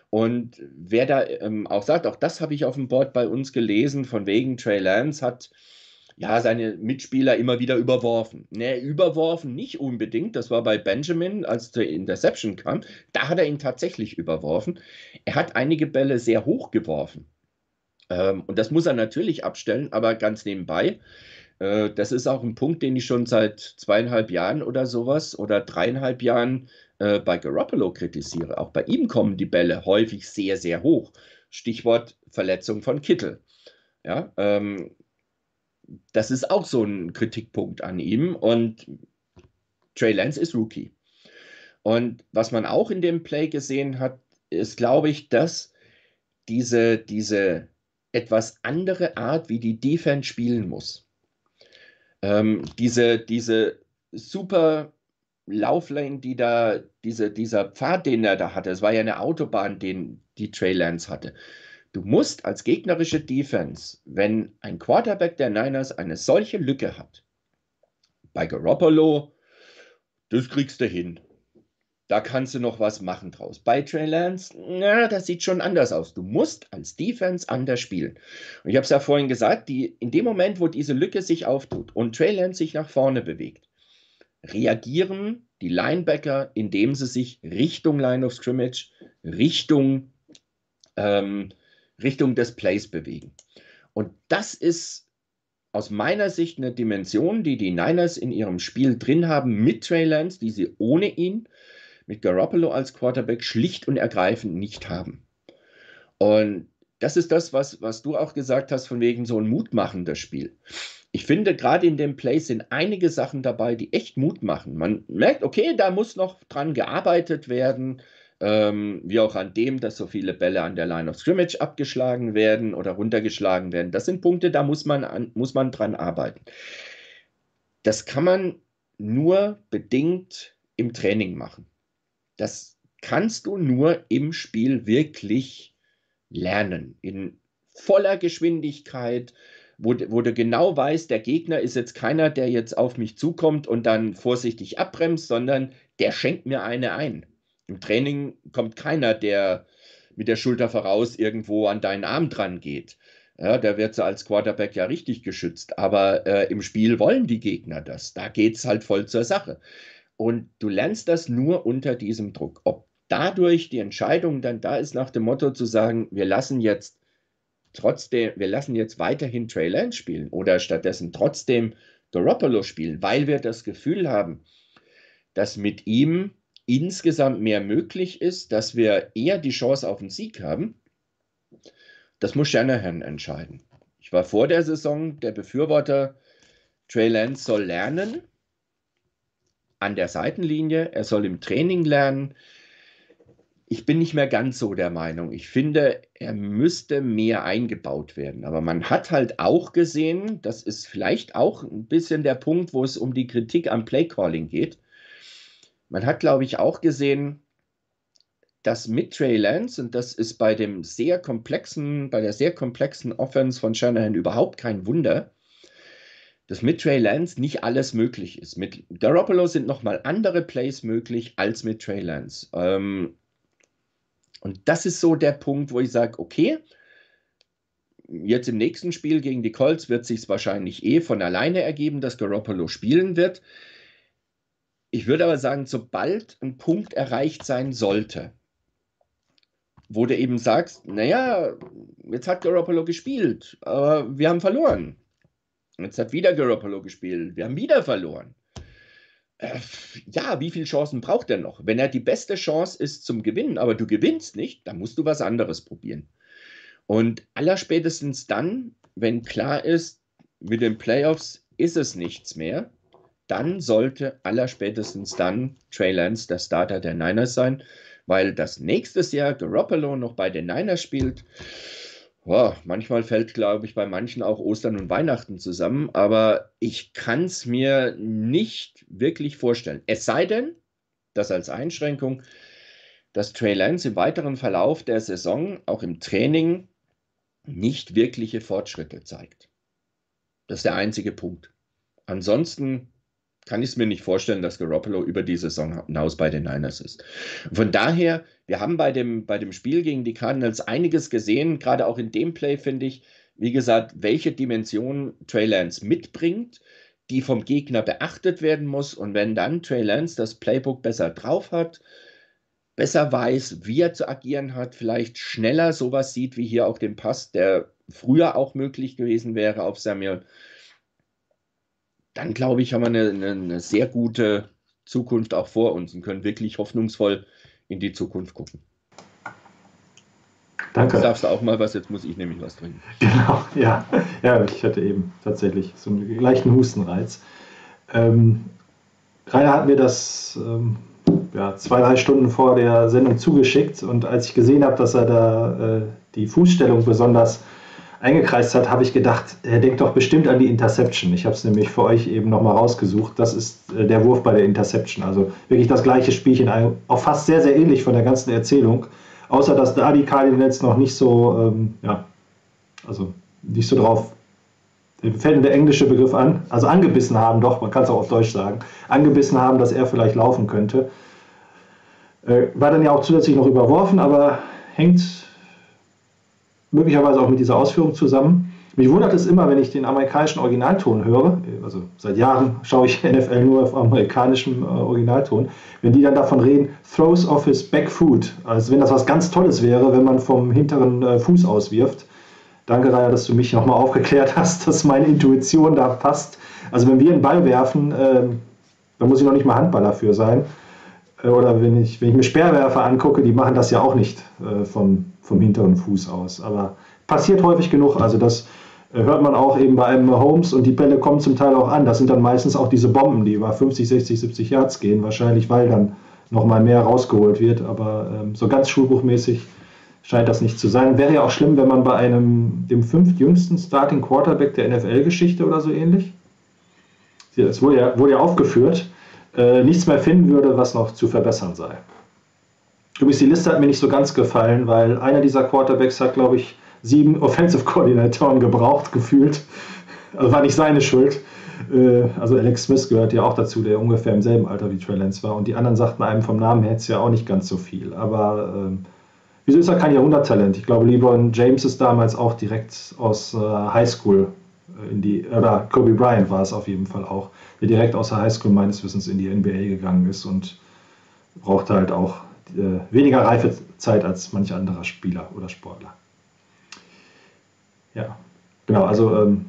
Und wer da ähm, auch sagt, auch das habe ich auf dem Board bei uns gelesen, von wegen Trey Lance hat ja seine Mitspieler immer wieder überworfen. Ne, überworfen nicht unbedingt, das war bei Benjamin, als der Interception kam, da hat er ihn tatsächlich überworfen. Er hat einige Bälle sehr hoch geworfen. Ähm, und das muss er natürlich abstellen, aber ganz nebenbei. Äh, das ist auch ein Punkt, den ich schon seit zweieinhalb Jahren oder sowas oder dreieinhalb Jahren äh, bei Garoppolo kritisiere. Auch bei ihm kommen die Bälle häufig sehr, sehr hoch. Stichwort Verletzung von Kittel. Ja, ähm, das ist auch so ein Kritikpunkt an ihm. Und Trey Lance ist Rookie. Und was man auch in dem Play gesehen hat, ist, glaube ich, dass diese, diese etwas andere Art, wie die Defense spielen muss. Ähm, diese, diese super Lauflane, die da, diese, dieser Pfad, den er da hatte, es war ja eine Autobahn, den die Trey Lance hatte. Du musst als gegnerische Defense, wenn ein Quarterback der Niners eine solche Lücke hat, bei Garoppolo, das kriegst du hin. Da kannst du noch was machen draus. Bei Trey Lance, na, das sieht schon anders aus. Du musst als Defense anders spielen. Und ich habe es ja vorhin gesagt, die, in dem Moment, wo diese Lücke sich auftut und Trey Lance sich nach vorne bewegt, reagieren die Linebacker, indem sie sich Richtung Line of Scrimmage, Richtung, ähm, Richtung des Plays bewegen. Und das ist aus meiner Sicht eine Dimension, die die Niners in ihrem Spiel drin haben mit Trey Lance, die sie ohne ihn mit Garoppolo als Quarterback schlicht und ergreifend nicht haben. Und das ist das, was, was du auch gesagt hast, von wegen so ein mutmachendes Spiel. Ich finde, gerade in dem Play sind einige Sachen dabei, die echt Mut machen. Man merkt, okay, da muss noch dran gearbeitet werden, ähm, wie auch an dem, dass so viele Bälle an der Line of Scrimmage abgeschlagen werden oder runtergeschlagen werden. Das sind Punkte, da muss man, an, muss man dran arbeiten. Das kann man nur bedingt im Training machen. Das kannst du nur im Spiel wirklich lernen. In voller Geschwindigkeit, wo, wo du genau weißt, der Gegner ist jetzt keiner, der jetzt auf mich zukommt und dann vorsichtig abbremst, sondern der schenkt mir eine ein. Im Training kommt keiner, der mit der Schulter voraus irgendwo an deinen Arm dran geht. Ja, der wird so als Quarterback ja richtig geschützt. Aber äh, im Spiel wollen die Gegner das. Da geht es halt voll zur Sache. Und du lernst das nur unter diesem Druck. Ob dadurch die Entscheidung dann da ist, nach dem Motto zu sagen, wir lassen jetzt trotzdem, wir lassen jetzt weiterhin Trey Lance spielen oder stattdessen trotzdem Garoppolo spielen, weil wir das Gefühl haben, dass mit ihm insgesamt mehr möglich ist, dass wir eher die Chance auf den Sieg haben, das muss Shanahan entscheiden. Ich war vor der Saison der Befürworter, Trey Lance soll lernen, an der Seitenlinie, er soll im Training lernen. Ich bin nicht mehr ganz so der Meinung. Ich finde, er müsste mehr eingebaut werden. Aber man hat halt auch gesehen, das ist vielleicht auch ein bisschen der Punkt, wo es um die Kritik am Playcalling geht. Man hat, glaube ich, auch gesehen, dass mit Trey Lance, und das ist bei dem sehr komplexen, bei der sehr komplexen Offense von Shanahan überhaupt kein Wunder, dass mit Trey Lance nicht alles möglich ist. Mit Garoppolo sind nochmal andere Plays möglich als mit Trey Lance. Ähm, und das ist so der Punkt, wo ich sage, okay, jetzt im nächsten Spiel gegen die Colts wird sich wahrscheinlich eh von alleine ergeben, dass Garoppolo spielen wird. Ich würde aber sagen, sobald ein Punkt erreicht sein sollte, wo du eben sagst, naja, jetzt hat Garoppolo gespielt, aber wir haben verloren Jetzt hat wieder Garoppolo gespielt. Wir haben wieder verloren. Äh, ja, wie viele Chancen braucht er noch? Wenn er die beste Chance ist zum Gewinnen, aber du gewinnst nicht, dann musst du was anderes probieren. Und allerspätestens dann, wenn klar ist, mit den Playoffs ist es nichts mehr, dann sollte allerspätestens dann Trey Lance der Starter der Niners sein, weil das nächstes Jahr Garoppolo noch bei den Niners spielt. Boah, manchmal fällt, glaube ich, bei manchen auch Ostern und Weihnachten zusammen, aber ich kann es mir nicht wirklich vorstellen. Es sei denn, dass als Einschränkung, dass Trey Lance im weiteren Verlauf der Saison, auch im Training, nicht wirkliche Fortschritte zeigt. Das ist der einzige Punkt. Ansonsten kann ich es mir nicht vorstellen, dass Garoppolo über die Saison hinaus bei den Niners ist. Von daher, wir haben bei dem, bei dem Spiel gegen die Cardinals einiges gesehen, gerade auch in dem Play, finde ich, wie gesagt, welche Dimension Trey Lance mitbringt, die vom Gegner beachtet werden muss. Und wenn dann Trey Lance das Playbook besser drauf hat, besser weiß, wie er zu agieren hat, vielleicht schneller sowas sieht wie hier auch den Pass, der früher auch möglich gewesen wäre auf Samuel dann glaube ich, haben wir eine, eine, sehr gute Zukunft auch vor uns und können wirklich hoffnungsvoll in die Zukunft gucken. Danke. Jetzt darfst du auch mal was, jetzt muss ich nämlich was trinken. Genau, ja. Ja, ich hatte eben tatsächlich so einen leichten Hustenreiz. Ähm, Rainer hat mir das ähm, ja, zwei, drei Stunden vor der Sendung zugeschickt. Und als ich gesehen habe, dass er da äh, die Fußstellung besonders eingekreist hat, habe ich gedacht, er denkt doch bestimmt an die Interception. Ich habe es nämlich für euch eben nochmal rausgesucht. Das ist äh, der Wurf bei der Interception. Also wirklich das gleiche Spielchen, auch fast sehr, sehr ähnlich von der ganzen Erzählung. Außer dass da die Cardinals noch nicht so, ähm, ja, also nicht so drauf, fällt der englische Begriff an, also angebissen haben, doch, man kann es auch auf Deutsch sagen, angebissen haben, dass er vielleicht laufen könnte. Äh, war dann ja auch zusätzlich noch überworfen, aber hängt möglicherweise auch mit dieser Ausführung zusammen. Mich wundert es immer, wenn ich den amerikanischen Originalton höre, also seit Jahren schaue ich NFL nur auf amerikanischem äh, Originalton, wenn die dann davon reden, throws off his back foot, als wenn das was ganz Tolles wäre, wenn man vom hinteren äh, Fuß auswirft. Danke, Raya, dass du mich nochmal aufgeklärt hast, dass meine Intuition da passt. Also wenn wir einen Ball werfen, äh, dann muss ich noch nicht mal Handballer für sein. Äh, oder wenn ich, wenn ich mir Speerwerfer angucke, die machen das ja auch nicht äh, vom, vom hinteren Fuß aus. Aber passiert häufig genug. Also das äh, hört man auch eben bei einem Holmes und die Bälle kommen zum Teil auch an. Das sind dann meistens auch diese Bomben, die über 50, 60, 70 Yards gehen. Wahrscheinlich, weil dann nochmal mehr rausgeholt wird. Aber ähm, so ganz schulbuchmäßig scheint das nicht zu sein. Wäre ja auch schlimm, wenn man bei einem, dem fünftjüngsten Starting Quarterback der NFL-Geschichte oder so ähnlich, es wurde ja, wurde ja aufgeführt, äh, nichts mehr finden würde, was noch zu verbessern sei. Übrigens, die Liste hat mir nicht so ganz gefallen, weil einer dieser Quarterbacks hat, glaube ich, sieben Offensive Koordinatoren gebraucht, gefühlt. Also war nicht seine Schuld. Äh, also Alex Smith gehört ja auch dazu, der ungefähr im selben Alter wie Trey Lance war. Und die anderen sagten einem vom Namen her jetzt ja auch nicht ganz so viel. Aber äh, wieso ist er kein Jahrhunderttalent? Ich glaube, LeBron James ist damals auch direkt aus äh, High School äh, in die, oder Kobe Bryant war es auf jeden Fall auch, der direkt aus der Highschool meines Wissens in die NBA gegangen ist und brauchte halt auch äh, weniger Reifezeit als manch anderer Spieler oder Sportler. Ja, genau, also ähm,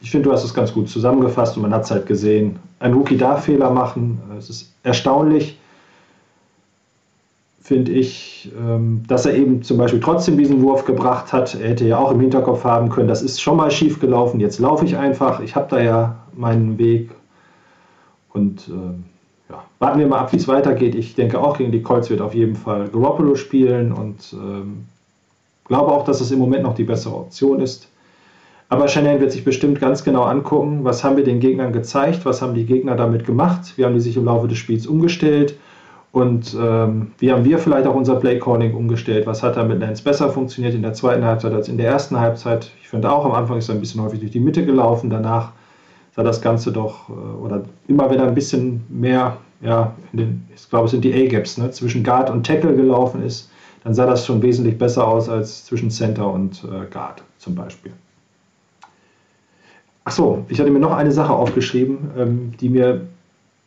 ich finde, du hast es ganz gut zusammengefasst und man hat es halt gesehen. Ein Rookie darf Fehler machen. Es ist erstaunlich, finde ich, ähm, dass er eben zum Beispiel trotzdem diesen Wurf gebracht hat. Er hätte ja auch im Hinterkopf haben können, das ist schon mal schief gelaufen, jetzt laufe ich einfach, ich habe da ja meinen Weg. Und äh, ja, warten wir mal ab, wie es weitergeht. Ich denke auch, gegen die Colts wird auf jeden Fall Garoppolo spielen und ähm, glaube auch, dass es im Moment noch die bessere Option ist. Aber Shannon wird sich bestimmt ganz genau angucken, was haben wir den Gegnern gezeigt, was haben die Gegner damit gemacht, wie haben die sich im Laufe des Spiels umgestellt und ähm, wie haben wir vielleicht auch unser Play-Calling umgestellt? Was hat da mit Lance besser funktioniert in der zweiten Halbzeit als in der ersten Halbzeit? Ich finde auch am Anfang ist er ein bisschen häufig durch die Mitte gelaufen. Danach sah das Ganze doch, äh, oder immer wenn er ein bisschen mehr, ja, den, ich glaube, es sind die A-Gaps, ne, zwischen Guard und Tackle gelaufen ist, dann sah das schon wesentlich besser aus als zwischen Center und äh, Guard zum Beispiel. Achso, ich hatte mir noch eine Sache aufgeschrieben, ähm, die mir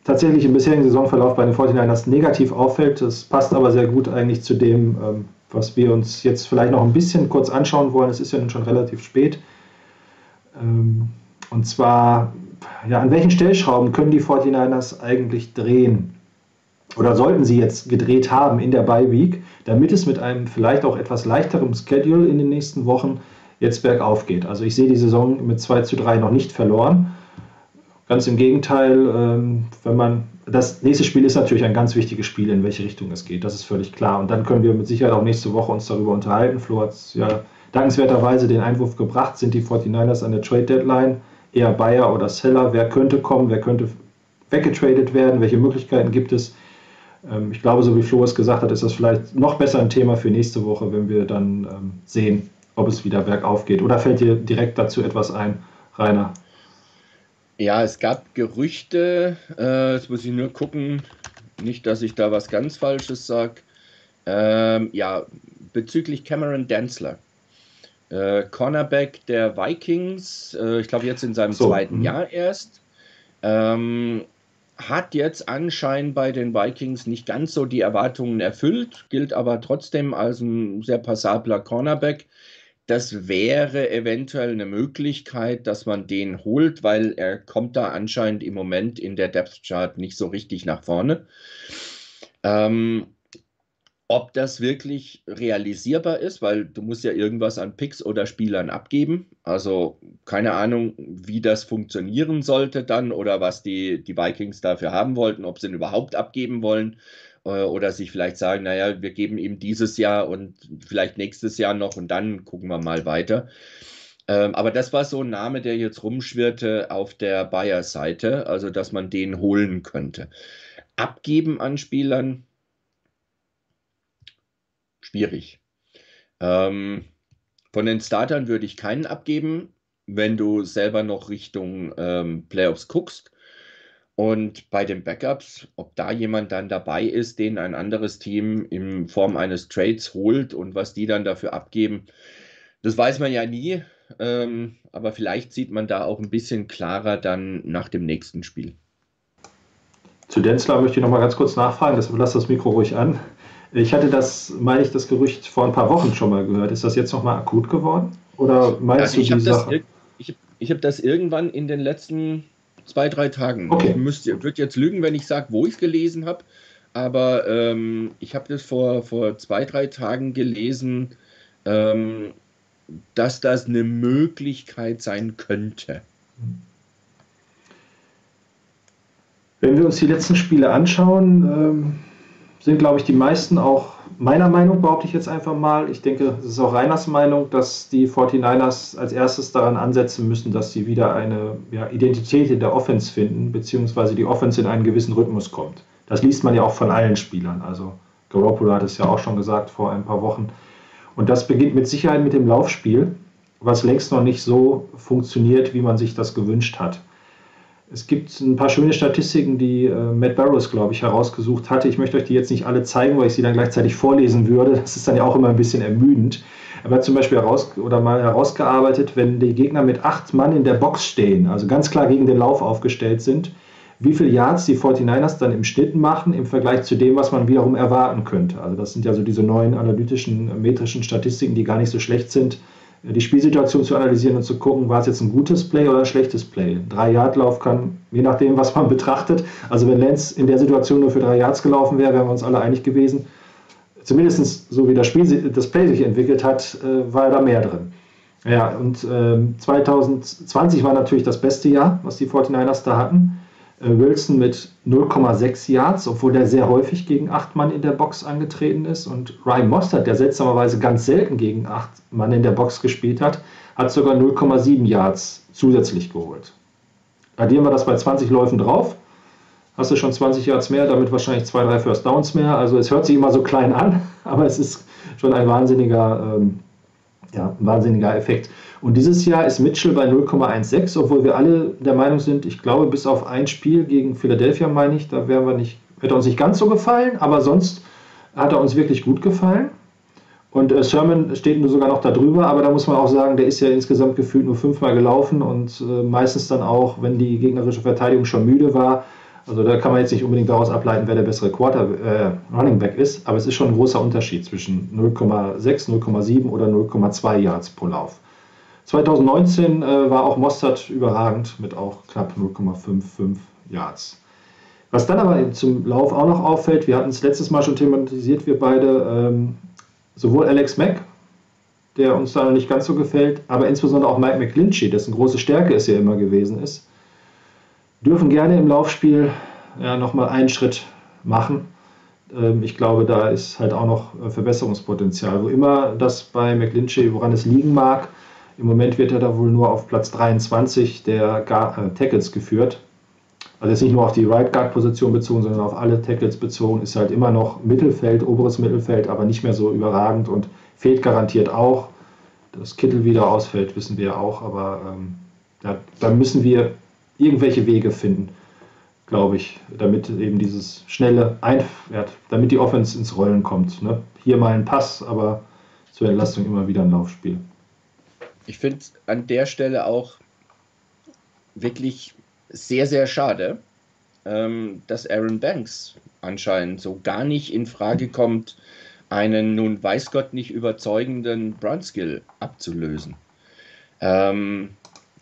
tatsächlich im bisherigen Saisonverlauf bei den 49ers negativ auffällt. Das passt aber sehr gut eigentlich zu dem, ähm, was wir uns jetzt vielleicht noch ein bisschen kurz anschauen wollen. Es ist ja nun schon relativ spät. Ähm, und zwar, ja, an welchen Stellschrauben können die 49ers eigentlich drehen? Oder sollten sie jetzt gedreht haben in der Bye Week, damit es mit einem vielleicht auch etwas leichterem Schedule in den nächsten Wochen jetzt bergauf geht? Also ich sehe die Saison mit 2 zu 3 noch nicht verloren. Ganz im Gegenteil, ähm, wenn man das nächste Spiel ist natürlich ein ganz wichtiges Spiel, in welche Richtung es geht. Das ist völlig klar. Und dann können wir mit Sicherheit auch nächste Woche uns darüber unterhalten. Flo hat ja dankenswerterweise den Einwurf gebracht. Sind die 49ers an der Trade Deadline eher Buyer oder Seller? Wer könnte kommen? Wer könnte weggetradet werden? Welche Möglichkeiten gibt es? Ähm, ich glaube, so wie Flo es gesagt hat, ist das vielleicht noch besser ein Thema für nächste Woche, wenn wir dann ähm, sehen, ob es wieder bergauf geht. Oder fällt dir direkt dazu etwas ein, Rainer? Ja, es gab Gerüchte, äh, jetzt muss ich nur gucken, nicht, dass ich da was ganz Falsches sage. Ähm, ja, bezüglich Cameron Densler. Äh, Cornerback der Vikings, äh, ich glaube jetzt in seinem so, zweiten mh. Jahr erst, ähm, hat jetzt anscheinend bei den Vikings nicht ganz so die Erwartungen erfüllt, gilt aber trotzdem als ein sehr passabler Cornerback. Das wäre eventuell eine Möglichkeit, dass man den holt, weil er kommt da anscheinend im Moment in der Depth Chart nicht so richtig nach vorne. Ähm, ob das wirklich realisierbar ist, weil du musst ja irgendwas an Picks oder Spielern abgeben. Also keine Ahnung, wie das funktionieren sollte dann oder was die, die Vikings dafür haben wollten, ob sie ihn überhaupt abgeben wollen äh, oder sich vielleicht sagen, naja, wir geben ihm dieses Jahr und vielleicht nächstes Jahr noch und dann gucken wir mal weiter. Ähm, aber das war so ein Name, der jetzt rumschwirrte auf der Bayer-Seite, also dass man den holen könnte. Abgeben an Spielern, schwierig. Ähm, von den Startern würde ich keinen abgeben, wenn du selber noch Richtung ähm, Playoffs guckst. Und bei den Backups, ob da jemand dann dabei ist, den ein anderes Team in Form eines Trades holt und was die dann dafür abgeben, das weiß man ja nie. Ähm, aber vielleicht sieht man da auch ein bisschen klarer dann nach dem nächsten Spiel. Zu Denzler möchte ich noch mal ganz kurz nachfragen, das lass das Mikro ruhig an. Ich hatte das, meine ich, das Gerücht vor ein paar Wochen schon mal gehört. Ist das jetzt noch mal akut geworden? Oder meinst also du die Sache? Ich ich habe das irgendwann in den letzten zwei, drei Tagen. Okay. Ich müsste, würde jetzt lügen, wenn ich sage, wo ich es gelesen habe. Aber ähm, ich habe das vor, vor zwei, drei Tagen gelesen, ähm, dass das eine Möglichkeit sein könnte. Wenn wir uns die letzten Spiele anschauen, ähm, sind, glaube ich, die meisten auch meiner Meinung, behaupte ich jetzt einfach mal. Ich denke, es ist auch Reiners Meinung, dass die 49ers als erstes daran ansetzen müssen, dass sie wieder eine ja, Identität in der Offense finden, beziehungsweise die Offense in einen gewissen Rhythmus kommt. Das liest man ja auch von allen Spielern. Also Garoppolo hat es ja auch schon gesagt vor ein paar Wochen. Und das beginnt mit Sicherheit mit dem Laufspiel, was längst noch nicht so funktioniert, wie man sich das gewünscht hat. Es gibt ein paar schöne Statistiken, die äh, Matt Barrows, glaube ich, herausgesucht hatte. Ich möchte euch die jetzt nicht alle zeigen, weil ich sie dann gleichzeitig vorlesen würde. Das ist dann ja auch immer ein bisschen ermüdend. Er hat zum Beispiel heraus, oder mal herausgearbeitet, wenn die Gegner mit acht Mann in der Box stehen, also ganz klar gegen den Lauf aufgestellt sind, wie viele Yards die 49ers dann im Schnitt machen im Vergleich zu dem, was man wiederum erwarten könnte. Also das sind ja so diese neuen analytischen, metrischen Statistiken, die gar nicht so schlecht sind, die Spielsituation zu analysieren und zu gucken, war es jetzt ein gutes Play oder ein schlechtes Play. Drei Yard Lauf kann, je nachdem, was man betrachtet, also wenn Lance in der Situation nur für drei Yards gelaufen wäre, wären wir uns alle einig gewesen. Zumindest so wie das Spiel, das Play sich entwickelt hat, äh, war da mehr drin. Ja, und äh, 2020 war natürlich das beste Jahr, was die 49ers da hatten. Äh, Wilson mit 0,6 Yards, obwohl der sehr häufig gegen acht Mann in der Box angetreten ist. Und Ryan Mostert, der seltsamerweise ganz selten gegen acht Mann in der Box gespielt hat, hat sogar 0,7 Yards zusätzlich geholt. Addieren wir das bei 20 Läufen drauf, hast du schon 20 Yards mehr, damit wahrscheinlich zwei, drei First Downs mehr. Also es hört sich immer so klein an, aber es ist schon ein wahnsinniger, ähm, ja, ein wahnsinniger Effekt. Und dieses Jahr ist Mitchell bei 0,16, obwohl wir alle der Meinung sind, ich glaube, bis auf ein Spiel gegen Philadelphia, meine ich, da wären wir nicht, hätte uns nicht ganz so gefallen, aber sonst hat er uns wirklich gut gefallen. Und äh, Sherman steht nur sogar noch da drüber, aber da muss man auch sagen, der ist ja insgesamt gefühlt nur fünfmal gelaufen und äh, meistens dann auch, wenn die gegnerische Verteidigung schon müde war. Also da kann man jetzt nicht unbedingt daraus ableiten, wer der bessere Quarter äh, Running Back ist, aber es ist schon ein großer Unterschied zwischen 0,6, 0,7 oder 0,2 Yards pro Lauf. 2019 äh, war auch Mostert überragend mit auch knapp 0,55 Yards. Was dann aber zum Lauf auch noch auffällt, wir hatten es letztes Mal schon thematisiert, wir beide, ähm, sowohl Alex Mack, der uns da nicht ganz so gefällt, aber insbesondere auch Mike McGlinchey, dessen große Stärke es ja immer gewesen ist, dürfen gerne im Laufspiel ja, nochmal einen Schritt machen. Ähm, ich glaube, da ist halt auch noch äh, Verbesserungspotenzial. Wo immer das bei McGlinchey, woran es liegen mag, im Moment wird er da wohl nur auf Platz 23 der Guard, äh, Tackles geführt. Also jetzt nicht nur auf die Right Guard Position bezogen, sondern auf alle Tackles bezogen. Ist halt immer noch Mittelfeld, oberes Mittelfeld, aber nicht mehr so überragend und fehlt garantiert auch. Dass Kittel wieder ausfällt, wissen wir auch, aber ähm, ja, da müssen wir irgendwelche Wege finden, glaube ich, damit eben dieses schnelle Einf ja, damit die Offense ins Rollen kommt. Ne? Hier mal ein Pass, aber zur Entlastung immer wieder ein Laufspiel ich finde es an der Stelle auch wirklich sehr, sehr schade, ähm, dass Aaron Banks anscheinend so gar nicht in Frage kommt, einen nun weiß Gott nicht überzeugenden Brunskill abzulösen. Ähm,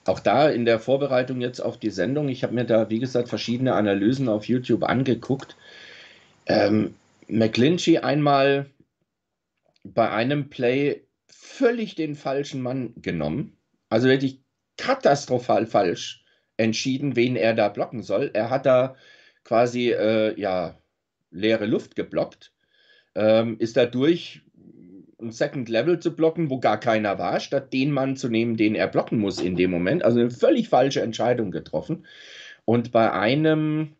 auch da in der Vorbereitung jetzt auf die Sendung, ich habe mir da, wie gesagt, verschiedene Analysen auf YouTube angeguckt. Ähm, McClinchy einmal bei einem Play völlig den falschen Mann genommen. Also wirklich katastrophal falsch entschieden, wen er da blocken soll. Er hat da quasi, äh, ja, leere Luft geblockt, ähm, ist dadurch ein Second Level zu blocken, wo gar keiner war, statt den Mann zu nehmen, den er blocken muss in dem Moment. Also eine völlig falsche Entscheidung getroffen. Und bei einem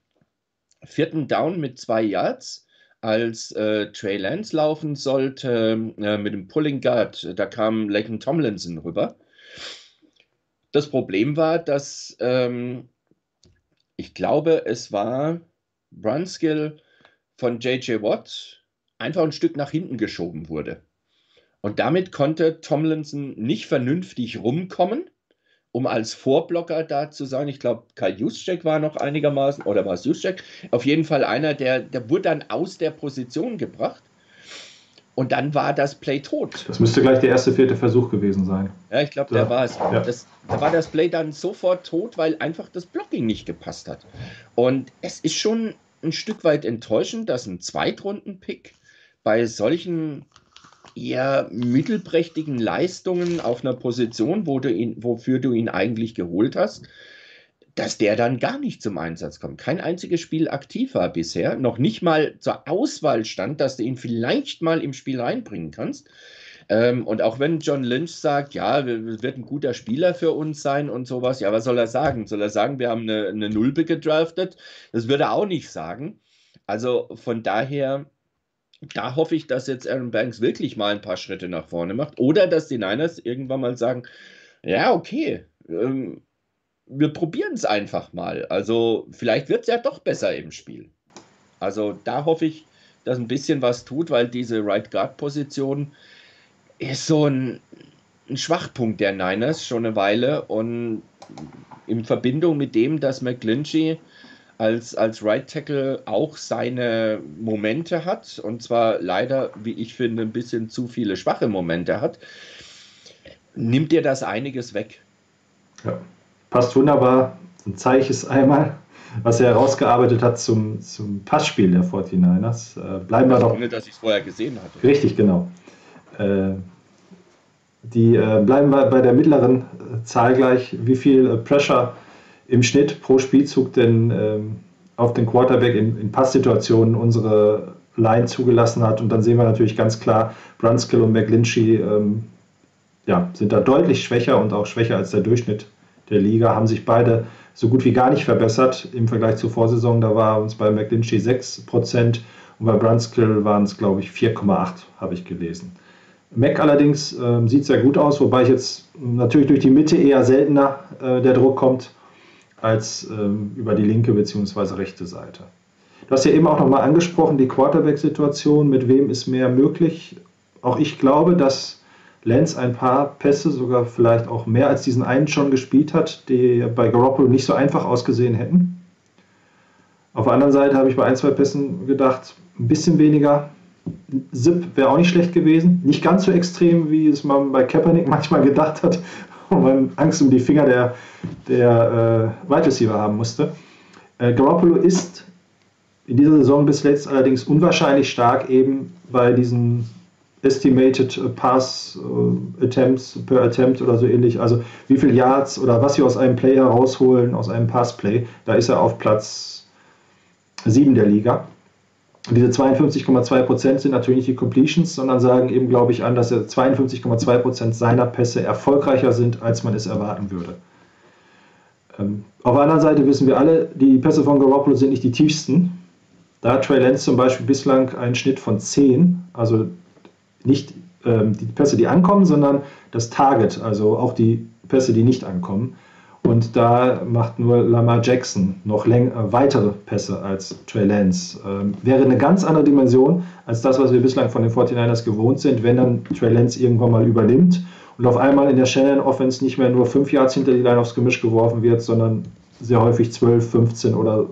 vierten Down mit zwei Yards, als äh, Trey Lance laufen sollte äh, mit dem Pulling Guard, da kam Laken Tomlinson rüber. Das Problem war, dass ähm, ich glaube, es war Brunskill von JJ Watt einfach ein Stück nach hinten geschoben wurde. Und damit konnte Tomlinson nicht vernünftig rumkommen, um als Vorblocker da zu sein. Ich glaube, Kai Juszczyk war noch einigermaßen, oder war es Juszczyk? Auf jeden Fall einer, der, der wurde dann aus der Position gebracht. Und dann war das Play tot. Das müsste gleich der erste, vierte Versuch gewesen sein. Ja, ich glaube, Ja. da war es. Ja. Das, da war das Play dann sofort tot, weil einfach das Blocking nicht gepasst hat. Und es ist schon ein Stück weit enttäuschend, dass ein Zweitrunden-Pick bei solchen eher mittelprächtigen Leistungen auf einer Position, wo du ihn, wofür du ihn eigentlich geholt hast, dass der dann gar nicht zum Einsatz kommt. Kein einziges Spiel aktiv war bisher, noch nicht mal zur Auswahl stand, dass du ihn vielleicht mal im Spiel reinbringen kannst. Ähm, und auch wenn John Lynch sagt, ja, wird ein guter Spieler für uns sein und sowas, ja, was soll er sagen? Soll er sagen, wir haben eine, eine Nulpe gedraftet? Das würde er auch nicht sagen. Also von daher, da hoffe ich, dass jetzt Aaron Banks wirklich mal ein paar Schritte nach vorne macht oder dass die Niners irgendwann mal sagen, ja, okay, ähm, wir probieren es einfach mal. Also vielleicht wird es ja doch besser im Spiel. Also da hoffe ich, dass ein bisschen was tut, weil diese Right Guard Position ist so ein, ein Schwachpunkt der Niners schon eine Weile und in Verbindung mit dem, dass McGlinchey als, als Right Tackle auch seine Momente hat und zwar leider, wie ich finde, ein bisschen zu viele schwache Momente hat, nimmt dir das einiges weg. Ja. Passt wunderbar. Dann zeige ich es einmal, was er herausgearbeitet hat zum, zum Passspiel der 49ers. Äh, bleiben wir doch Ohne dass ich es vorher gesehen hatte. Richtig, genau. Äh, die äh, bleiben wir bei der mittleren äh, Zahl gleich, wie viel äh, Pressure im Schnitt pro Spielzug denn ähm, auf den Quarterback in, in Passsituationen unsere Line zugelassen hat. Und dann sehen wir natürlich ganz klar, Brunskill und McGlinchey ähm, ja, sind da deutlich schwächer und auch schwächer als der Durchschnitt der Liga, haben sich beide so gut wie gar nicht verbessert im Vergleich zur Vorsaison. Da war uns bei McGlinchey 6% und bei Brunskill waren es, glaube ich, 4,8%, habe ich gelesen. Mac allerdings ähm, sieht sehr gut aus, wobei ich jetzt natürlich durch die Mitte eher seltener äh, der Druck kommt als ähm, über die linke bzw. rechte Seite. Du hast ja eben auch nochmal angesprochen, die Quarterback-Situation, mit wem ist mehr möglich. Auch ich glaube, dass Lenz ein paar Pässe, sogar vielleicht auch mehr als diesen einen schon gespielt hat, die bei Garoppolo nicht so einfach ausgesehen hätten. Auf der anderen Seite habe ich bei ein, zwei Pässen gedacht, ein bisschen weniger. Zip wäre auch nicht schlecht gewesen. Nicht ganz so extrem, wie es man bei Kaepernick manchmal gedacht hat, man Angst um die Finger der, der äh, Wide Receiver haben musste. Äh, Garoppolo ist in dieser Saison bis letzt allerdings unwahrscheinlich stark eben bei diesen Estimated Pass äh, Attempts per Attempt oder so ähnlich. Also wie viel Yards oder was sie aus einem Play herausholen, aus einem Passplay. Da ist er auf Platz 7 der Liga. Diese 52,2% sind natürlich nicht die Completions, sondern sagen eben, glaube ich, an, dass er 52,2% seiner Pässe erfolgreicher sind, als man es erwarten würde. Ähm, auf der anderen Seite wissen wir alle, die Pässe von Garoppolo sind nicht die tiefsten. Da hat Trey Lance zum Beispiel bislang einen Schnitt von 10, also nicht ähm, die Pässe, die ankommen, sondern das Target, also auch die Pässe, die nicht ankommen. Und da macht nur Lamar Jackson noch läng äh, weitere Pässe als Trey Lance. Ähm, wäre eine ganz andere Dimension als das, was wir bislang von den 49ers gewohnt sind, wenn dann Trey Lance irgendwann mal übernimmt und auf einmal in der Shannon Offense nicht mehr nur 5 Yards hinter die Line aufs Gemisch geworfen wird, sondern sehr häufig 12, 15 oder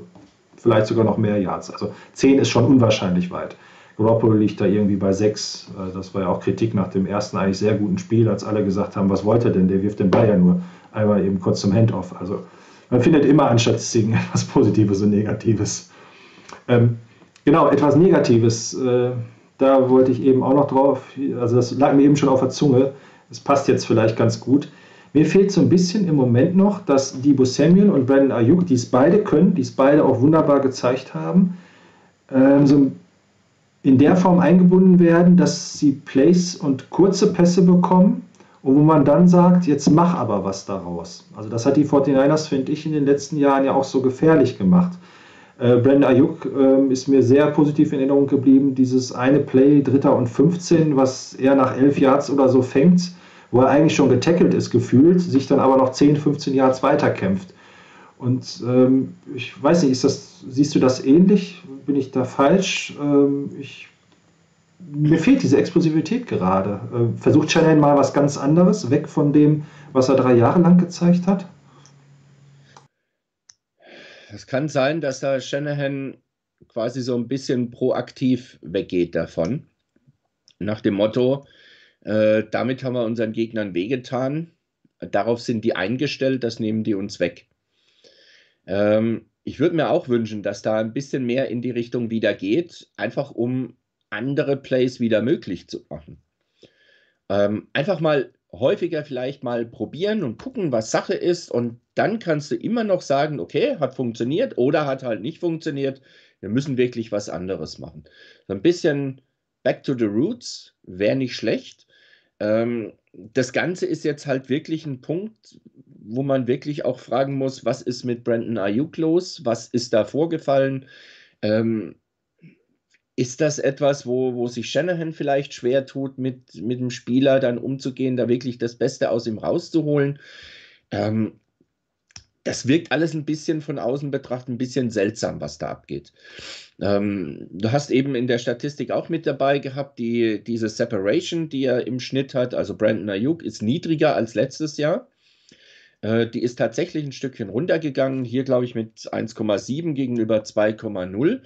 vielleicht sogar noch mehr Yards. Also 10 ist schon unwahrscheinlich weit. Garoppolo liegt da irgendwie bei 6. Äh, Das war ja auch Kritik nach dem ersten eigentlich sehr guten Spiel, als alle gesagt haben, was wollte er denn? Der wirft den Ball ja nur einmal eben kurz zum Handoff. Also man findet immer an Statistiken etwas Positives und Negatives. Ähm, genau, etwas Negatives, äh, da wollte ich eben auch noch drauf, also das lag mir eben schon auf der Zunge, das passt jetzt vielleicht ganz gut. Mir fehlt so ein bisschen im Moment noch, dass Debo Samuel und Brandon Ayuk, die es beide können, die es beide auch wunderbar gezeigt haben, ähm, so in der Form eingebunden werden, dass sie Plays und kurze Pässe bekommen und wo man dann sagt, jetzt mach aber was daraus. Also das hat die 49ers, finde ich, in den letzten Jahren ja auch so gefährlich gemacht. Äh, Brandon Ayuk äh, ist mir sehr positiv in Erinnerung geblieben. Dieses eine Play, Dritter und 15, was er nach 11 Yards oder so fängt, wo er eigentlich schon getackelt ist, gefühlt, sich dann aber noch 10, 15 Yards weiterkämpft. Und ähm, ich weiß nicht, das, siehst du das ähnlich? Bin ich da falsch? Ähm, ich, mir fehlt diese Explosivität gerade. Äh, versucht Shanahan mal was ganz anderes, weg von dem, was er drei Jahre lang gezeigt hat? Es kann sein, dass da Shanahan quasi so ein bisschen proaktiv weggeht davon. Nach dem Motto, äh, damit haben wir unseren Gegnern wehgetan. Darauf sind die eingestellt, das nehmen die uns weg. Ähm, ich würde mir auch wünschen, dass da ein bisschen mehr in die Richtung wieder geht, einfach um andere Plays wieder möglich zu machen. Ähm, einfach mal häufiger vielleicht mal probieren und gucken, was Sache ist. Und dann kannst du immer noch sagen, okay, hat funktioniert oder hat halt nicht funktioniert. Wir müssen wirklich was anderes machen. So ein bisschen back to the roots wäre nicht schlecht. Ähm, das Ganze ist jetzt halt wirklich ein Punkt, wo man wirklich auch fragen muss, was ist mit Brandon Ayuk los? Was ist da vorgefallen? Ähm, ist das etwas, wo, wo sich Shanahan vielleicht schwer tut, mit, mit dem Spieler dann umzugehen, da wirklich das Beste aus ihm rauszuholen? Ähm, das wirkt alles ein bisschen von außen betrachtet ein bisschen seltsam, was da abgeht. Ähm, du hast eben in der Statistik auch mit dabei gehabt, die, diese Separation, die er im Schnitt hat, also Brandon Ayuk, ist niedriger als letztes Jahr. Äh, die ist tatsächlich ein Stückchen runtergegangen, hier glaube ich mit 1,7 gegenüber 2,0.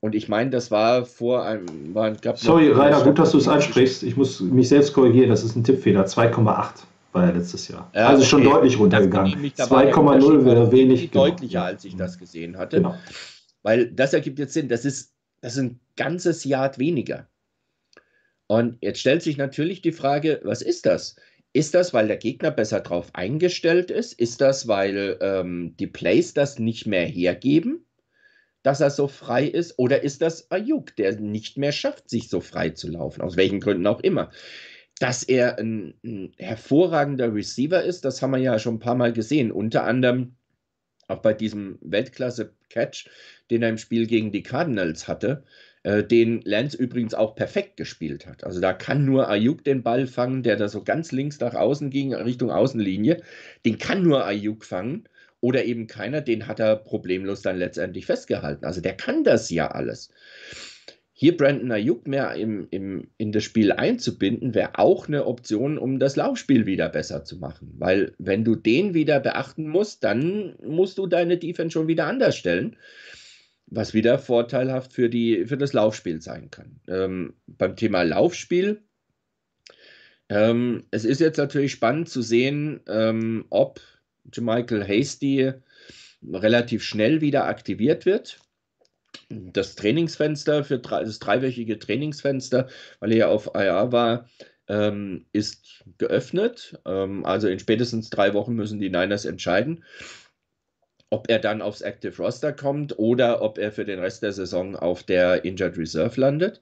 Und ich meine, das war vor einem. War, Sorry, Rainer, gut, dass du es ansprichst. Ich muss mich selbst korrigieren, das ist ein Tippfehler. 2,8 war ja letztes Jahr. Ja, also okay. schon deutlich runtergegangen. 2,0 wäre wenig. Genau. Deutlicher, als ich das gesehen hatte. Genau. Weil das ergibt jetzt Sinn. Das ist, das ist ein ganzes Jahr weniger. Und jetzt stellt sich natürlich die Frage, was ist das? Ist das, weil der Gegner besser drauf eingestellt ist? Ist das, weil ähm, die Plays das nicht mehr hergeben? Dass er so frei ist? Oder ist das Ayuk, der nicht mehr schafft, sich so frei zu laufen? Aus welchen Gründen auch immer. Dass er ein, ein hervorragender Receiver ist, das haben wir ja schon ein paar Mal gesehen. Unter anderem auch bei diesem Weltklasse-Catch, den er im Spiel gegen die Cardinals hatte, äh, den Lance übrigens auch perfekt gespielt hat. Also da kann nur Ayuk den Ball fangen, der da so ganz links nach außen ging, Richtung Außenlinie. Den kann nur Ayuk fangen oder eben keiner, den hat er problemlos dann letztendlich festgehalten. Also der kann das ja alles. Hier Brandon Ayuk mehr im, im, in das Spiel einzubinden, wäre auch eine Option, um das Laufspiel wieder besser zu machen. Weil wenn du den wieder beachten musst, dann musst du deine Defense schon wieder anders stellen, was wieder vorteilhaft für, die, für das Laufspiel sein kann. Ähm, beim Thema Laufspiel, ähm, es ist jetzt natürlich spannend zu sehen, ähm, ob Michael Hasty relativ schnell wieder aktiviert wird. Das Trainingsfenster für das dreiwöchige Trainingsfenster, weil er ja auf IR war, ähm, ist geöffnet. Ähm, also in spätestens drei Wochen müssen die Niners entscheiden, ob er dann aufs Active Roster kommt oder ob er für den Rest der Saison auf der Injured Reserve landet.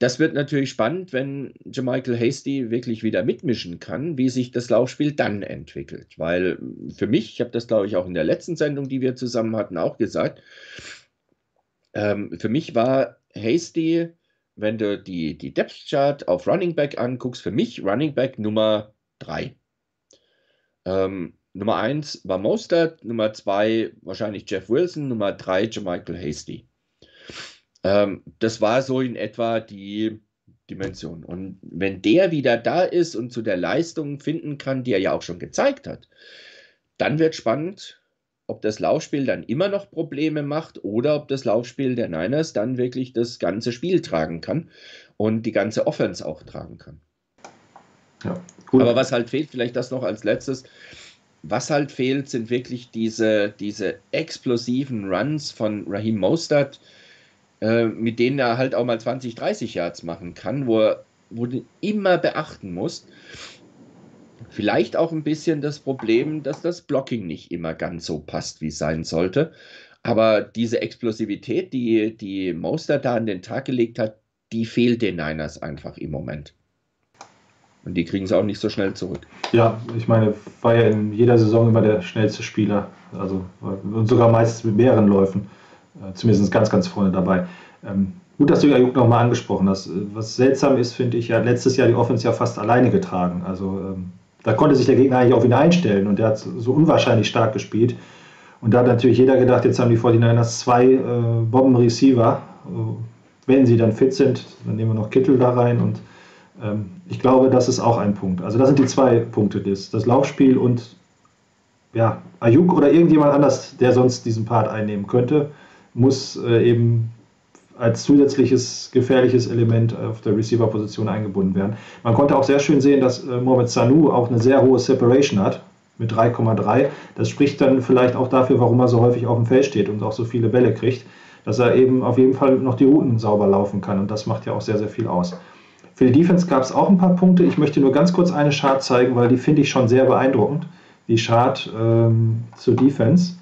Das wird natürlich spannend, wenn Jamichael Hasty wirklich wieder mitmischen kann, wie sich das Laufspiel dann entwickelt. Weil für mich, ich habe das glaube ich auch in der letzten Sendung, die wir zusammen hatten, auch gesagt, ähm, für mich war Hasty, wenn du die, die Depth Chart auf Running Back anguckst, für mich Running Back Nummer 3. Ähm, Nummer 1 war Mostert, Nummer 2 wahrscheinlich Jeff Wilson, Nummer 3 Jamichael Hasty. Ähm, das war so in etwa die Dimension. Und wenn der wieder da ist und zu der Leistung finden kann, die er ja auch schon gezeigt hat, dann wird spannend, ob das Laufspiel dann immer noch Probleme macht oder ob das Laufspiel der Niners dann wirklich das ganze Spiel tragen kann und die ganze Offense auch tragen kann. Ja, Aber was halt fehlt, vielleicht das noch als letztes, was halt fehlt, sind wirklich diese, diese explosiven Runs von Raheem Mostert, äh, mit denen er halt auch mal 20, 30 Yards machen kann, wo, er, wo du immer beachten musst. Vielleicht auch ein bisschen das Problem, dass das Blocking nicht immer ganz so passt, wie es sein sollte. Aber diese Explosivität, die, die Moster da an den Tag gelegt hat, die fehlt den Niners einfach im Moment. Und die kriegen es auch nicht so schnell zurück. Ja, ich meine, war ja in jeder Saison immer der schnellste Spieler. Also und sogar meistens mit mehreren Läufen. Äh, zumindest ganz, ganz vorne dabei. Ähm, gut, dass du Ayuk nochmal angesprochen hast. Was seltsam ist, finde ich, er hat letztes Jahr die Offense ja fast alleine getragen. Also ähm, da konnte sich der Gegner eigentlich auf ihn einstellen und er hat so unwahrscheinlich stark gespielt. Und da hat natürlich jeder gedacht, jetzt haben die 49ers zwei äh, Bomben-Receiver. Äh, wenn sie dann fit sind, dann nehmen wir noch Kittel da rein und ähm, ich glaube, das ist auch ein Punkt. Also das sind die zwei Punkte, das, das Laufspiel und ja, Ayuk oder irgendjemand anders, der sonst diesen Part einnehmen könnte, muss äh, eben als zusätzliches gefährliches Element auf der Receiver-Position eingebunden werden. Man konnte auch sehr schön sehen, dass äh, Mohamed Sanu auch eine sehr hohe Separation hat mit 3,3. Das spricht dann vielleicht auch dafür, warum er so häufig auf dem Feld steht und auch so viele Bälle kriegt, dass er eben auf jeden Fall noch die Routen sauber laufen kann und das macht ja auch sehr, sehr viel aus. Für die Defense gab es auch ein paar Punkte. Ich möchte nur ganz kurz eine Chart zeigen, weil die finde ich schon sehr beeindruckend. Die Chart ähm, zur Defense.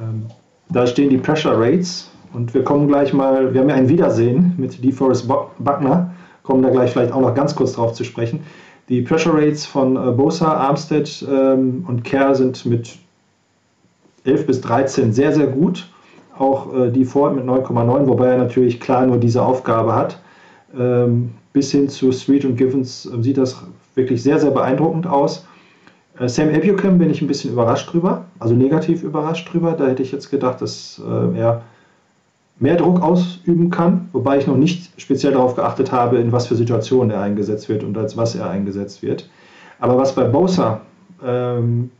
Ähm, da stehen die Pressure Rates und wir kommen gleich mal, wir haben ja ein Wiedersehen mit DeForest Buckner, kommen da gleich vielleicht auch noch ganz kurz drauf zu sprechen. Die Pressure Rates von äh, Bosa, Armstead ähm, und Kerr sind mit 11 bis 13 sehr, sehr gut. Auch äh, die Ford mit 9,9, wobei er natürlich klar nur diese Aufgabe hat. Ähm, bis hin zu Street und Givens äh, sieht das wirklich sehr, sehr beeindruckend aus. Äh, Sam Abucam bin ich ein bisschen überrascht drüber, also negativ überrascht drüber. Da hätte ich jetzt gedacht, dass äh, er mehr Druck ausüben kann, wobei ich noch nicht speziell darauf geachtet habe, in was für Situationen er eingesetzt wird und als was er eingesetzt wird. Aber was bei Bosa, ähm,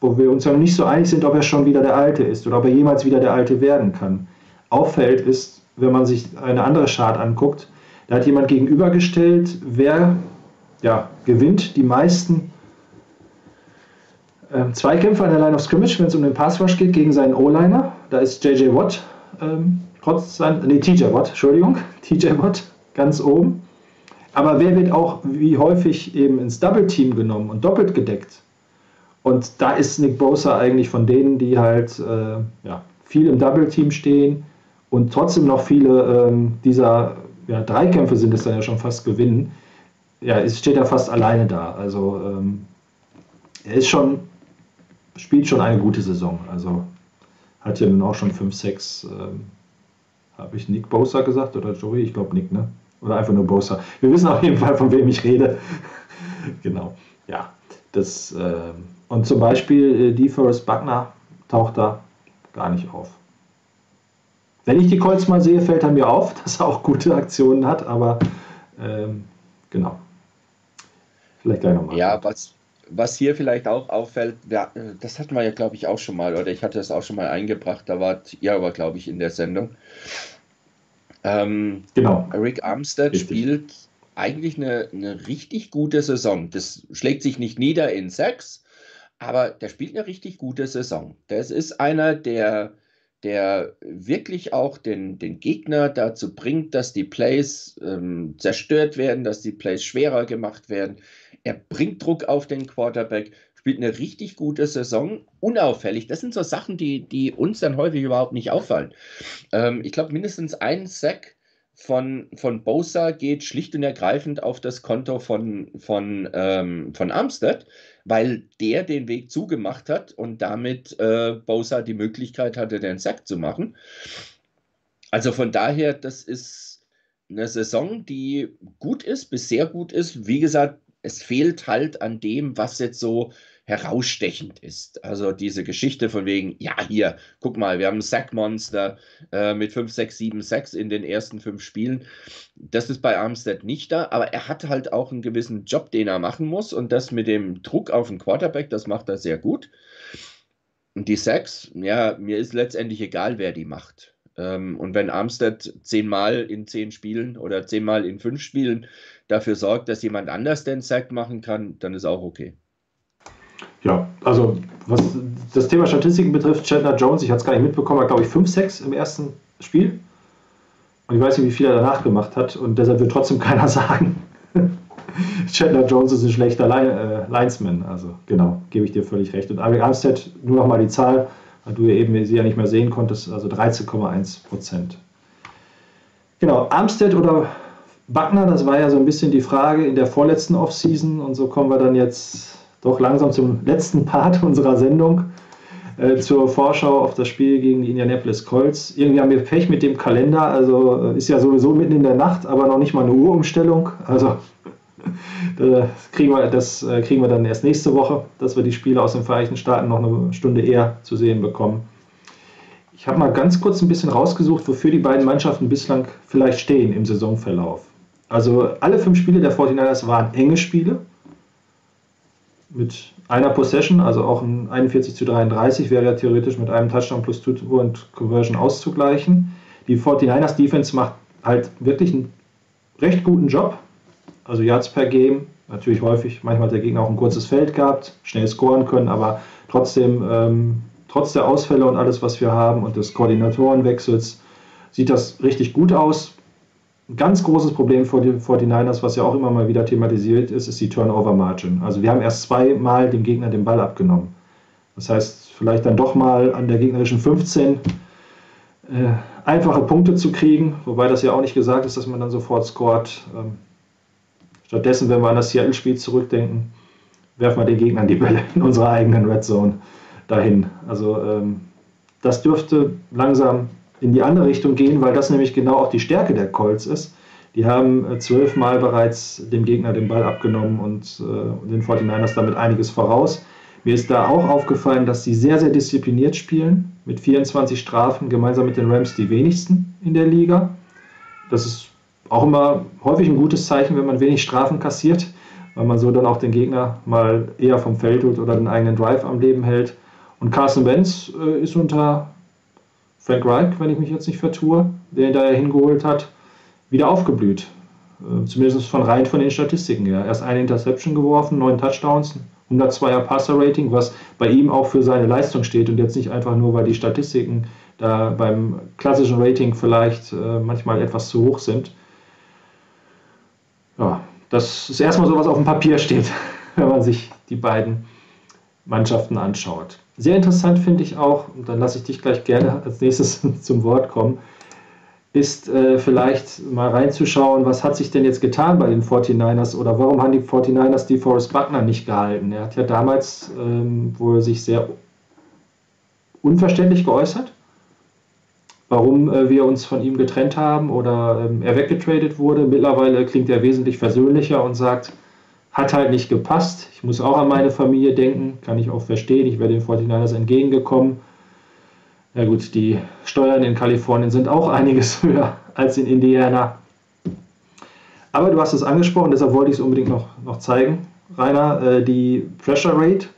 wo wir uns ja noch nicht so einig sind, ob er schon wieder der Alte ist oder ob er jemals wieder der Alte werden kann, auffällt, ist, wenn man sich eine andere Chart anguckt, da hat jemand gegenübergestellt, wer ja, gewinnt die meisten ähm, Zweikämpfe an der Line of Scrimmage, wenn es um den Passwash geht, gegen seinen O-Liner. Da ist JJ Watt, ähm, trotz sein, nee, TJ Watt, Entschuldigung, TJ Watt ganz oben. Aber wer wird auch wie häufig eben ins Double Team genommen und doppelt gedeckt? Und da ist Nick Bosa eigentlich von denen, die halt äh, ja, viel im Double Team stehen und trotzdem noch viele ähm, dieser ja, Dreikämpfe sind es dann ja schon fast gewinnen. Ja, es steht ja fast alleine da. Also ähm, er ist schon, spielt schon eine gute Saison. Also hat ja nun auch schon 5, 6, ähm, habe ich Nick Bosa gesagt oder Joey? Ich glaube Nick, ne? Oder einfach nur Bosa. Wir wissen auf jeden Fall, von wem ich rede. genau. Ja, das, äh, und zum Beispiel äh, DeForest Buckner taucht da gar nicht auf. Wenn ich die Colts mal sehe, fällt er mir auf, dass er auch gute Aktionen hat, aber ähm, genau. Vielleicht gleich nochmal. Ja, was, was hier vielleicht auch auffällt, das hatten wir ja, glaube ich, auch schon mal, oder ich hatte es auch schon mal eingebracht, da wart ihr aber, glaube ich, in der Sendung. Ähm, genau. Rick Armstead richtig. spielt eigentlich eine, eine richtig gute Saison. Das schlägt sich nicht nieder in Sex, aber der spielt eine richtig gute Saison. Das ist einer, der der wirklich auch den, den Gegner dazu bringt, dass die Plays ähm, zerstört werden, dass die Plays schwerer gemacht werden. Er bringt Druck auf den Quarterback, spielt eine richtig gute Saison, unauffällig. Das sind so Sachen, die, die uns dann häufig überhaupt nicht auffallen. Ähm, ich glaube, mindestens ein Sack von, von Bosa geht schlicht und ergreifend auf das Konto von, von, ähm, von Armstead weil der den Weg zugemacht hat und damit äh, Bosa die Möglichkeit hatte, den Sack zu machen. Also von daher, das ist eine Saison, die gut ist, bis sehr gut ist. Wie gesagt, es fehlt halt an dem, was jetzt so herausstechend ist. Also diese Geschichte von wegen, ja, hier, guck mal, wir haben ein Sackmonster äh, mit 5, 6, 7, 6 in den ersten fünf Spielen. Das ist bei Armstead nicht da, aber er hat halt auch einen gewissen Job, den er machen muss und das mit dem Druck auf den Quarterback, das macht er sehr gut. Und die Sacks, ja, mir ist letztendlich egal, wer die macht. Ähm, und wenn Armstead zehnmal in zehn Spielen oder zehnmal in fünf Spielen dafür sorgt, dass jemand anders den Sack machen kann, dann ist auch okay. Ja, also was das Thema Statistiken betrifft, Chandler Jones, ich hatte es gar nicht mitbekommen, hat glaube ich 5 Sex im ersten Spiel. Und ich weiß nicht, wie viel er danach gemacht hat und deshalb wird trotzdem keiner sagen, Chandler Jones ist ein schlechter äh, Linesman. Also genau, gebe ich dir völlig recht. Und Arik Armstead, nur nochmal die Zahl weil du eben sie ja nicht mehr sehen konntest, also 13,1 Prozent. Genau, Armstead oder Buckner, das war ja so ein bisschen die Frage in der vorletzten Offseason und so kommen wir dann jetzt doch langsam zum letzten Part unserer Sendung äh, zur Vorschau auf das Spiel gegen die Indianapolis Colts. Irgendwie haben wir Pech mit dem Kalender, also äh, ist ja sowieso mitten in der Nacht, aber noch nicht mal eine Uhrumstellung. Also das kriegen, wir, das äh, kriegen wir dann erst nächste Woche, dass wir die Spiele aus den Vereinigten Staaten noch eine Stunde eher zu sehen bekommen. Ich habe mal ganz kurz ein bisschen rausgesucht, wofür die beiden Mannschaften bislang vielleicht stehen im Saisonverlauf. Also alle fünf Spiele der 49ers waren enge Spiele mit einer Possession, also auch ein 41 zu 33 wäre ja theoretisch mit einem Touchdown plus Two und Conversion auszugleichen. Die 49ers Defense macht halt wirklich einen recht guten Job. Also Yards per Game, natürlich häufig, manchmal hat der Gegner auch ein kurzes Feld gehabt, schnell scoren können, aber trotzdem, ähm, trotz der Ausfälle und alles, was wir haben und des Koordinatorenwechsels, sieht das richtig gut aus. Ein ganz großes Problem vor den 49ers, was ja auch immer mal wieder thematisiert ist, ist die Turnover Margin. Also wir haben erst zweimal dem Gegner den Ball abgenommen. Das heißt, vielleicht dann doch mal an der gegnerischen 15 äh, einfache Punkte zu kriegen, wobei das ja auch nicht gesagt ist, dass man dann sofort scoret. Ähm, stattdessen, wenn wir an das Seattle-Spiel zurückdenken, werfen wir den Gegnern die Bälle in unserer eigenen Red Zone dahin. Also ähm, das dürfte langsam in die andere Richtung gehen, weil das nämlich genau auch die Stärke der Colts ist. Die haben äh, zwölfmal bereits dem Gegner den Ball abgenommen und äh, den 49ers damit einiges voraus. Mir ist da auch aufgefallen, dass sie sehr, sehr diszipliniert spielen, mit 24 Strafen, gemeinsam mit den Rams die wenigsten in der Liga. Das ist auch immer häufig ein gutes Zeichen, wenn man wenig Strafen kassiert, weil man so dann auch den Gegner mal eher vom Feld holt oder den eigenen Drive am Leben hält. Und Carson Wentz äh, ist unter Frank Reich, wenn ich mich jetzt nicht vertue, der ihn da hingeholt hat, wieder aufgeblüht. Äh, zumindest von rein von den Statistiken her. Erst eine Interception geworfen, neun Touchdowns, 102er Passer-Rating, was bei ihm auch für seine Leistung steht und jetzt nicht einfach nur, weil die Statistiken da beim klassischen Rating vielleicht äh, manchmal etwas zu hoch sind. Das ist erstmal so, was auf dem Papier steht, wenn man sich die beiden Mannschaften anschaut. Sehr interessant finde ich auch, und dann lasse ich dich gleich gerne als nächstes zum Wort kommen, ist äh, vielleicht mal reinzuschauen, was hat sich denn jetzt getan bei den 49ers oder warum haben die 49ers die Forrest Buckner nicht gehalten? Er hat ja damals ähm, wohl sich sehr unverständlich geäußert, warum äh, wir uns von ihm getrennt haben oder ähm, er weggetradet wurde. Mittlerweile klingt er wesentlich versöhnlicher und sagt, hat halt nicht gepasst. Ich muss auch an meine Familie denken, kann ich auch verstehen. Ich wäre den 49ers entgegengekommen. Ja gut, die Steuern in Kalifornien sind auch einiges höher als in Indiana. Aber du hast es angesprochen, deshalb wollte ich es unbedingt noch, noch zeigen. Rainer, äh, die Pressure Rate,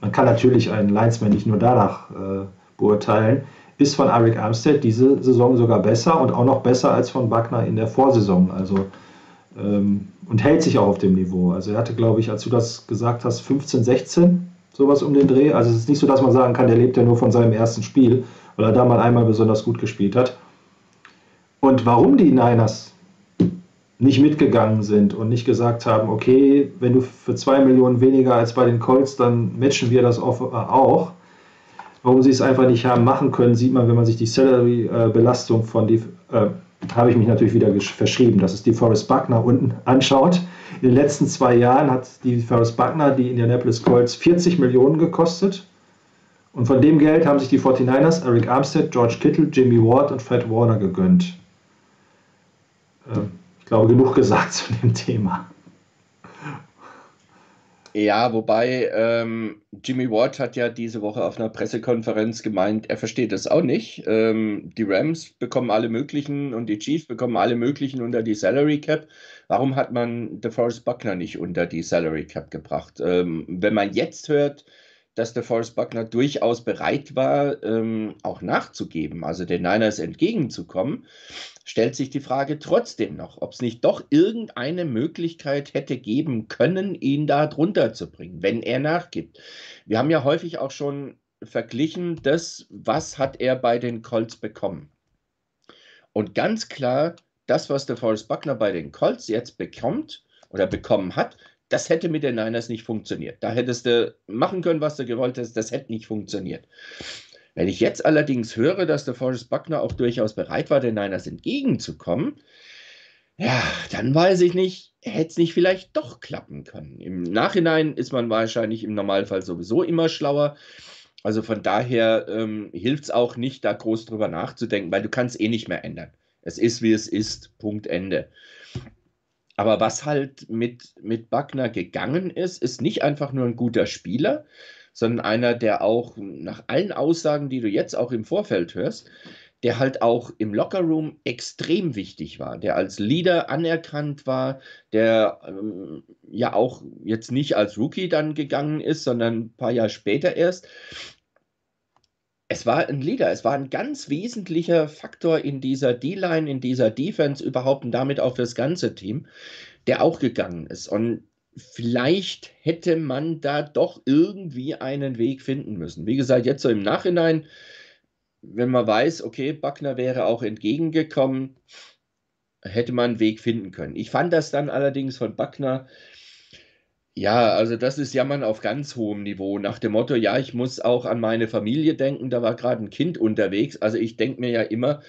man kann natürlich einen Linesman nicht nur danach äh, beurteilen, ist von Eric Armstead diese Saison sogar besser und auch noch besser als von Wagner in der Vorsaison. Also ähm, und hält sich auch auf dem Niveau. Also er hatte, glaube ich, als du das gesagt hast, 15, 16, sowas um den Dreh. Also es ist nicht so, dass man sagen kann, der lebt ja nur von seinem ersten Spiel, weil er da mal einmal besonders gut gespielt hat. Und warum die Niners nicht mitgegangen sind und nicht gesagt haben, okay, wenn du für zwei Millionen weniger als bei den Colts, dann matchen wir das äh, auch. Warum sie es einfach nicht haben machen können, sieht man, wenn man sich die Salary-Belastung von die, äh, habe ich mich natürlich wieder verschrieben. Das ist die Forrest Buckner unten anschaut. In den letzten zwei Jahren hat die Forrest Buckner die Indianapolis Colts 40 Millionen gekostet. Und von dem Geld haben sich die 49ers Eric Armstead, George Kittle, Jimmy Ward und Fred Warner gegönnt. Ähm, ich glaube, genug gesagt zu dem Thema. Ja, wobei ähm, Jimmy Ward hat ja diese Woche auf einer Pressekonferenz gemeint, er versteht das auch nicht. Ähm, die Rams bekommen alle möglichen und die Chiefs bekommen alle möglichen unter die Salary Cap. Warum hat man DeForest Buckner nicht unter die Salary Cap gebracht? Ähm, wenn man jetzt hört, dass der Forrest Buckner durchaus bereit war, ähm, auch nachzugeben, also den Niners entgegenzukommen, stellt sich die Frage trotzdem noch, ob es nicht doch irgendeine Möglichkeit hätte geben können, ihn da drunter zu bringen, wenn er nachgibt. Wir haben ja häufig auch schon verglichen, das, was hat er bei den Colts bekommen. Und ganz klar, das, was der Forrest Buckner bei den Colts jetzt bekommt oder bekommen hat, das hätte mit den Niners nicht funktioniert. Da hättest du machen können, was du gewollt hast, das hätte nicht funktioniert. Wenn ich jetzt allerdings höre, dass der Forrest Buckner auch durchaus bereit war, den Niners entgegenzukommen, ja, dann weiß ich nicht, hätte es nicht vielleicht doch klappen können. Im Nachhinein ist man wahrscheinlich im Normalfall sowieso immer schlauer. Also von daher ähm, hilft es auch nicht, da groß drüber nachzudenken, weil du kannst eh nicht mehr ändern. Es ist, wie es ist, Punkt Ende. Aber was halt mit, mit Buckner gegangen ist, ist nicht einfach nur ein guter Spieler, sondern einer, der auch nach allen Aussagen, die du jetzt auch im Vorfeld hörst, der halt auch im Lockerroom extrem wichtig war, der als Leader anerkannt war, der ähm, ja auch jetzt nicht als Rookie dann gegangen ist, sondern ein paar Jahre später erst. Es war ein Leader, es war ein ganz wesentlicher Faktor in dieser D-Line, in dieser Defense überhaupt und damit auch fürs ganze Team, der auch gegangen ist. Und vielleicht hätte man da doch irgendwie einen Weg finden müssen. Wie gesagt, jetzt so im Nachhinein wenn man weiß, okay, Buckner wäre auch entgegengekommen, hätte man einen Weg finden können. Ich fand das dann allerdings von Buckner, ja, also das ist Jammern auf ganz hohem Niveau, nach dem Motto, ja, ich muss auch an meine Familie denken, da war gerade ein Kind unterwegs. Also ich denke mir ja immer,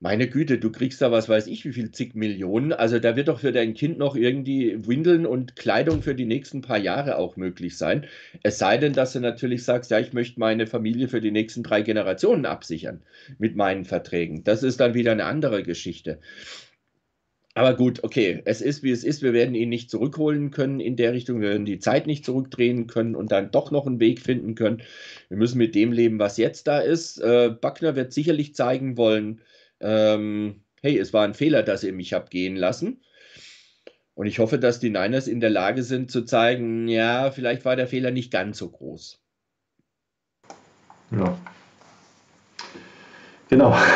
meine Güte, du kriegst da was weiß ich, wie viel zig Millionen. Also da wird doch für dein Kind noch irgendwie Windeln und Kleidung für die nächsten paar Jahre auch möglich sein. Es sei denn, dass du natürlich sagst, ja, ich möchte meine Familie für die nächsten drei Generationen absichern mit meinen Verträgen. Das ist dann wieder eine andere Geschichte. Aber gut, okay, es ist wie es ist. Wir werden ihn nicht zurückholen können in der Richtung. Wir werden die Zeit nicht zurückdrehen können und dann doch noch einen Weg finden können. Wir müssen mit dem leben, was jetzt da ist. Äh, Buckner wird sicherlich zeigen wollen, ähm, hey, es war ein Fehler, dass ihr mich habt gehen lassen. Und ich hoffe, dass die Niners in der Lage sind zu zeigen, ja, vielleicht war der Fehler nicht ganz so groß. Ja. Genau.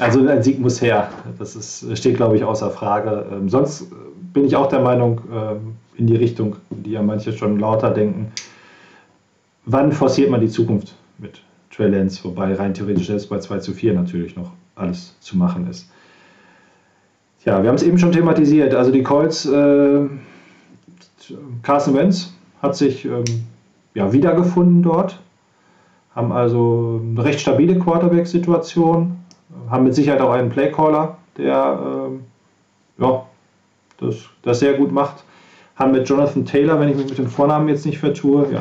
Also ein Sieg muss her. Das ist, steht, glaube ich, außer Frage. Ähm, sonst bin ich auch der Meinung, ähm, in die Richtung, die ja manche schon lauter denken. Wann forciert man die Zukunft mit Trey Lance? Wobei rein theoretisch selbst bei 2 zu 4 natürlich noch alles zu machen ist. Ja, wir haben es eben schon thematisiert. Also die Colts, äh, Carson Wentz hat sich ähm, ja, wiedergefunden dort, haben also eine recht stabile Quarterback-Situation, haben mit Sicherheit auch einen Playcaller, der äh, ja, das, das sehr gut macht, haben mit Jonathan Taylor, wenn ich mich mit dem Vornamen jetzt nicht vertue, ja,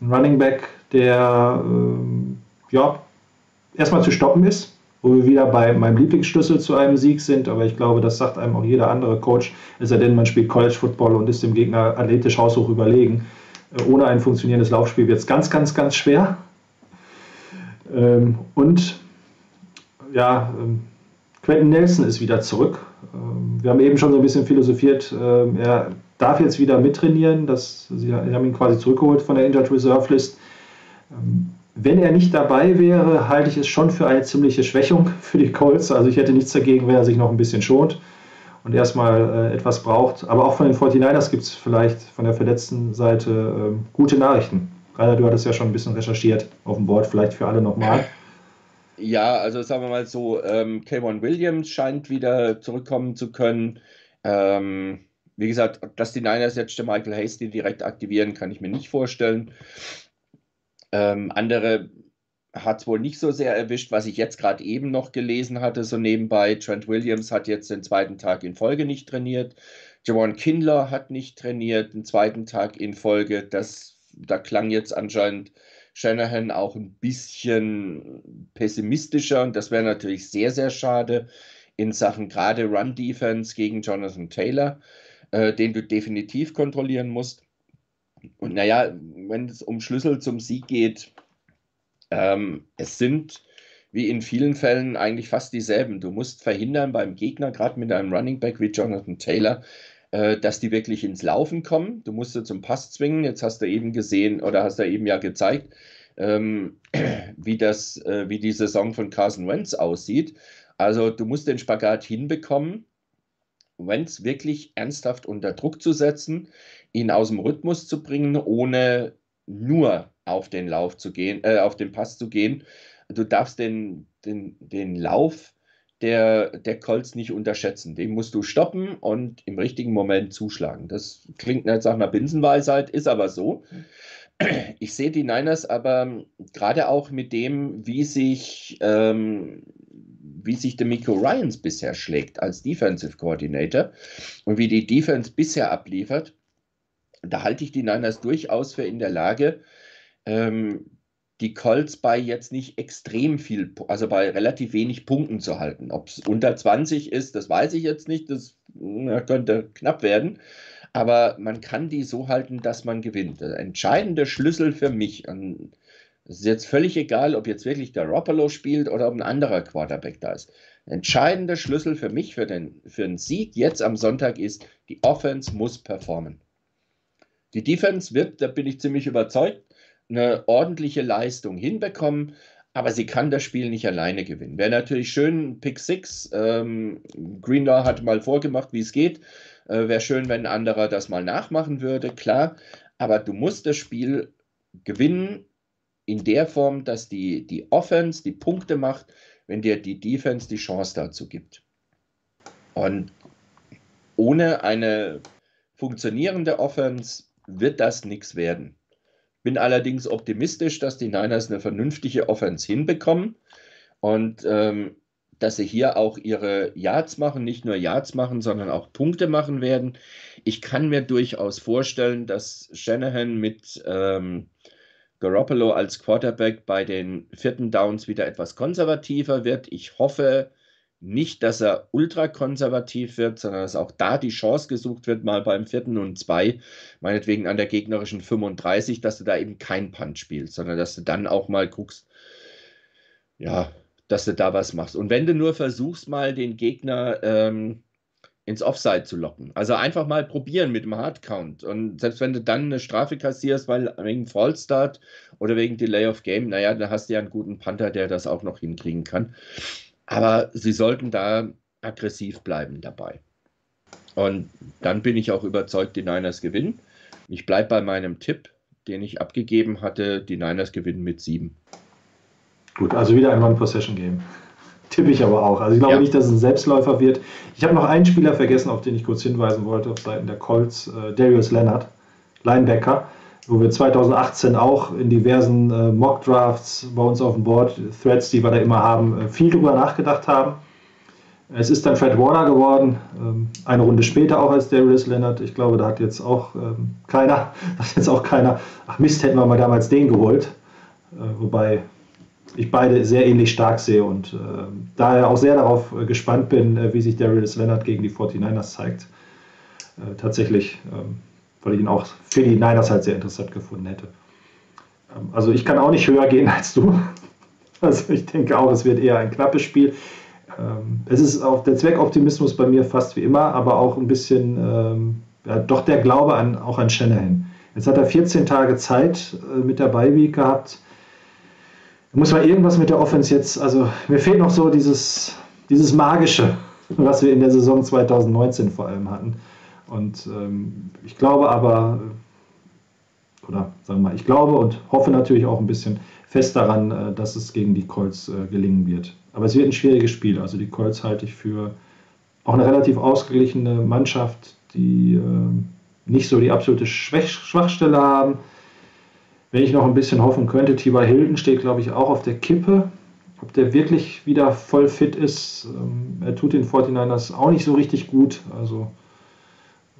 einen Running Back, der äh, ja, erstmal zu stoppen ist, wo wir wieder bei meinem Lieblingsschlüssel zu einem Sieg sind, aber ich glaube, das sagt einem auch jeder andere Coach, es sei denn, man spielt College Football und ist dem Gegner athletisch haushoch überlegen. Äh, ohne ein funktionierendes Laufspiel wird es ganz, ganz, ganz schwer. Ähm, und ja, ähm, Quentin Nelson ist wieder zurück. Ähm, wir haben eben schon so ein bisschen philosophiert, er darf jetzt wieder mittrainieren. Das, sie haben ihn quasi zurückgeholt von der Injured Reserve List wenn er nicht dabei wäre, halte ich es schon für eine ziemliche Schwächung für die Colts. Also ich hätte nichts dagegen, wenn er sich noch ein bisschen schont und erstmal äh, etwas braucht. Aber auch von den 49ers gibt es vielleicht von der verletzten Seite äh, gute Nachrichten. Rainer, du hattest ja schon ein bisschen recherchiert auf dem Board, vielleicht für alle nochmal. Ja, also sagen wir mal so, ähm, Kayvon Williams scheint wieder zurückkommen zu können. Ähm, wie gesagt, dass die Niners jetzt Michael Hasty direkt aktivieren, kann ich mir nicht vorstellen. Ähm, andere hat es wohl nicht so sehr erwischt, was ich jetzt gerade eben noch gelesen hatte, so nebenbei. Trent Williams hat jetzt den zweiten Tag in Folge nicht trainiert. Javon Kindler hat nicht trainiert, den zweiten Tag in Folge. Das, da klang jetzt anscheinend Shanahan auch ein bisschen pessimistischer und das wäre natürlich sehr, sehr schade in Sachen gerade Run Defense gegen Jonathan Taylor, äh, den du definitiv kontrollieren musst. Und naja, wenn es um Schlüssel zum Sieg geht, ähm, es sind wie in vielen Fällen eigentlich fast dieselben. Du musst verhindern beim Gegner, gerade mit einem Running Back wie Jonathan Taylor, äh, dass die wirklich ins Laufen kommen. Du musst sie zum Pass zwingen. Jetzt hast du eben gesehen oder hast du eben ja gezeigt, ähm, wie, das, äh, wie die Saison von Carson Wentz aussieht. Also du musst den Spagat hinbekommen, Wentz wirklich ernsthaft unter Druck zu setzen, ihn aus dem Rhythmus zu bringen, ohne nur auf den Lauf zu gehen, äh, auf den Pass zu gehen. Du darfst den, den, den Lauf der, der Colts nicht unterschätzen. Den musst du stoppen und im richtigen Moment zuschlagen. Das klingt nicht nach einer Binsenweisheit, ist aber so. ich sehe die Niners aber gerade auch mit dem, wie sich, ähm, wie sich der Miko Ryans bisher schlägt als Defensive Coordinator und wie die Defense bisher abliefert, da halte ich die Niners durchaus für in der Lage, ähm, die Colts bei jetzt nicht extrem viel, also bei relativ wenig Punkten zu halten. Ob es unter 20 ist, das weiß ich jetzt nicht, das könnte knapp werden. Aber man kann die so halten, dass man gewinnt. Der entscheidende Schlüssel für mich, es ist jetzt völlig egal, ob jetzt wirklich der Roppolo spielt oder ob ein anderer Quarterback da ist. Der entscheidende Schlüssel für mich für den, für den Sieg jetzt am Sonntag ist, die Offense muss performen. Die Defense wird, da bin ich ziemlich überzeugt, eine ordentliche Leistung hinbekommen, aber sie kann das Spiel nicht alleine gewinnen. Wäre natürlich schön, Pick 6, ähm, Greenlaw hat mal vorgemacht, wie es geht. Äh, Wäre schön, wenn ein anderer das mal nachmachen würde, klar. Aber du musst das Spiel gewinnen in der Form, dass die, die Offense die Punkte macht, wenn dir die Defense die Chance dazu gibt. Und ohne eine funktionierende Offense wird das nichts werden. Bin allerdings optimistisch, dass die Niners eine vernünftige Offense hinbekommen und ähm, dass sie hier auch ihre Yards machen, nicht nur Yards machen, sondern auch Punkte machen werden. Ich kann mir durchaus vorstellen, dass Shanahan mit ähm, Garoppolo als Quarterback bei den vierten Downs wieder etwas konservativer wird. Ich hoffe, nicht, dass er ultrakonservativ wird, sondern dass auch da die Chance gesucht wird, mal beim vierten und zwei, meinetwegen an der gegnerischen 35, dass du da eben kein Punt spielst, sondern dass du dann auch mal guckst, ja, dass du da was machst. Und wenn du nur versuchst, mal den Gegner ähm, ins Offside zu locken, also einfach mal probieren mit dem Hardcount. Und selbst wenn du dann eine Strafe kassierst, weil wegen Fallstart oder wegen Delay of Game, naja, dann hast du ja einen guten Panther, der das auch noch hinkriegen kann. Aber sie sollten da aggressiv bleiben dabei. Und dann bin ich auch überzeugt, die Niners gewinnen. Ich bleibe bei meinem Tipp, den ich abgegeben hatte. Die Niners gewinnen mit sieben. Gut, also wieder ein One-Possession-Game. Tippe ich aber auch. Also ich glaube Ja. nicht, dass es ein Selbstläufer wird. Ich habe noch einen Spieler vergessen, auf den ich kurz hinweisen wollte, auf Seiten der Colts, äh, Darius Leonard, Linebacker, wo wir 2018 auch in diversen äh, Mock-Drafts bei uns auf dem Board, Threads, die wir da immer haben, äh, viel drüber nachgedacht haben. Es ist dann Fred Warner geworden, ähm, eine Runde später auch als Darius Leonard. Ich glaube, da hat jetzt auch ähm, keiner, da hat jetzt auch keiner, ach Mist, hätten wir mal damals den geholt. Äh, wobei ich beide sehr ähnlich stark sehe und äh, daher auch sehr darauf äh, gespannt bin, äh, wie sich Darius Leonard gegen die 49ers zeigt. Äh, tatsächlich, ähm, weil ich ihn auch für die Niners halt sehr interessant gefunden hätte. Ähm, also ich kann auch nicht höher gehen als du. Also ich denke auch, es wird eher ein knappes Spiel. Ähm, es ist auch der Zweckoptimismus bei mir fast wie immer, aber auch ein bisschen ähm, ja, doch der Glaube an, auch an Shanahan. Jetzt hat er 14 Tage Zeit äh, mit der Bye-Week gehabt. Da muss man irgendwas mit der Offense jetzt, also mir fehlt noch so dieses, dieses Magische, was wir in der Saison 2019 vor allem hatten. Und ähm, ich glaube aber, äh, oder sagen wir mal, ich glaube und hoffe natürlich auch ein bisschen fest daran, äh, dass es gegen die Colts äh, gelingen wird. Aber es wird ein schwieriges Spiel. Also die Colts halte ich für auch eine relativ ausgeglichene Mannschaft, die nicht so die absolute Schwachstelle haben. Wenn ich noch ein bisschen hoffen könnte, T.Y. Hilton steht, glaube ich, auch auf der Kippe. Ob der wirklich wieder voll fit ist, ähm, er tut den 49ers auch nicht so richtig gut. Also,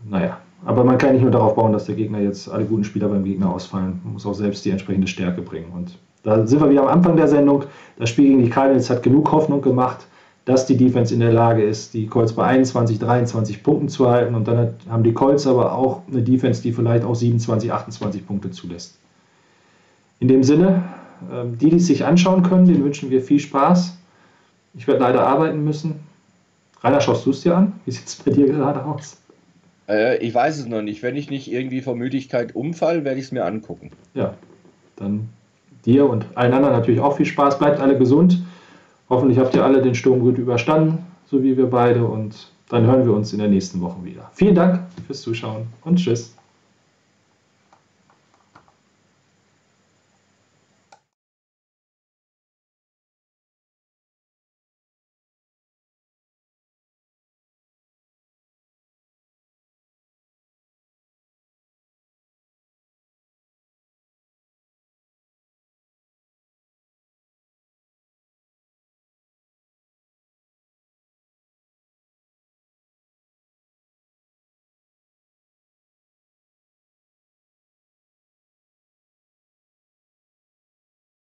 naja. Aber man kann nicht nur darauf bauen, dass der Gegner jetzt alle guten Spieler beim Gegner ausfallen. Man muss auch selbst die entsprechende Stärke bringen. Und da sind wir wieder am Anfang der Sendung. Das Spiel gegen die Cardinals hat genug Hoffnung gemacht, dass die Defense in der Lage ist, die Colts bei 21, 23 Punkten zu halten. Und dann haben die Colts aber auch eine Defense, die vielleicht auch 27, 28 Punkte zulässt. In dem Sinne, ähm, die, die es sich anschauen können, denen wünschen wir viel Spaß. Ich werde leider arbeiten müssen. Rainer, schaust du es dir an? Wie sieht es bei dir gerade aus? Äh, ich weiß es noch nicht. Wenn ich nicht irgendwie vor Müdigkeit umfall, werde ich es mir angucken. Ja, dann dir und allen anderen natürlich auch viel Spaß. Bleibt alle gesund. Hoffentlich habt ihr alle den Sturm gut überstanden, so wie wir beide. Und dann hören wir uns in der nächsten Woche wieder. Vielen Dank fürs Zuschauen und tschüss.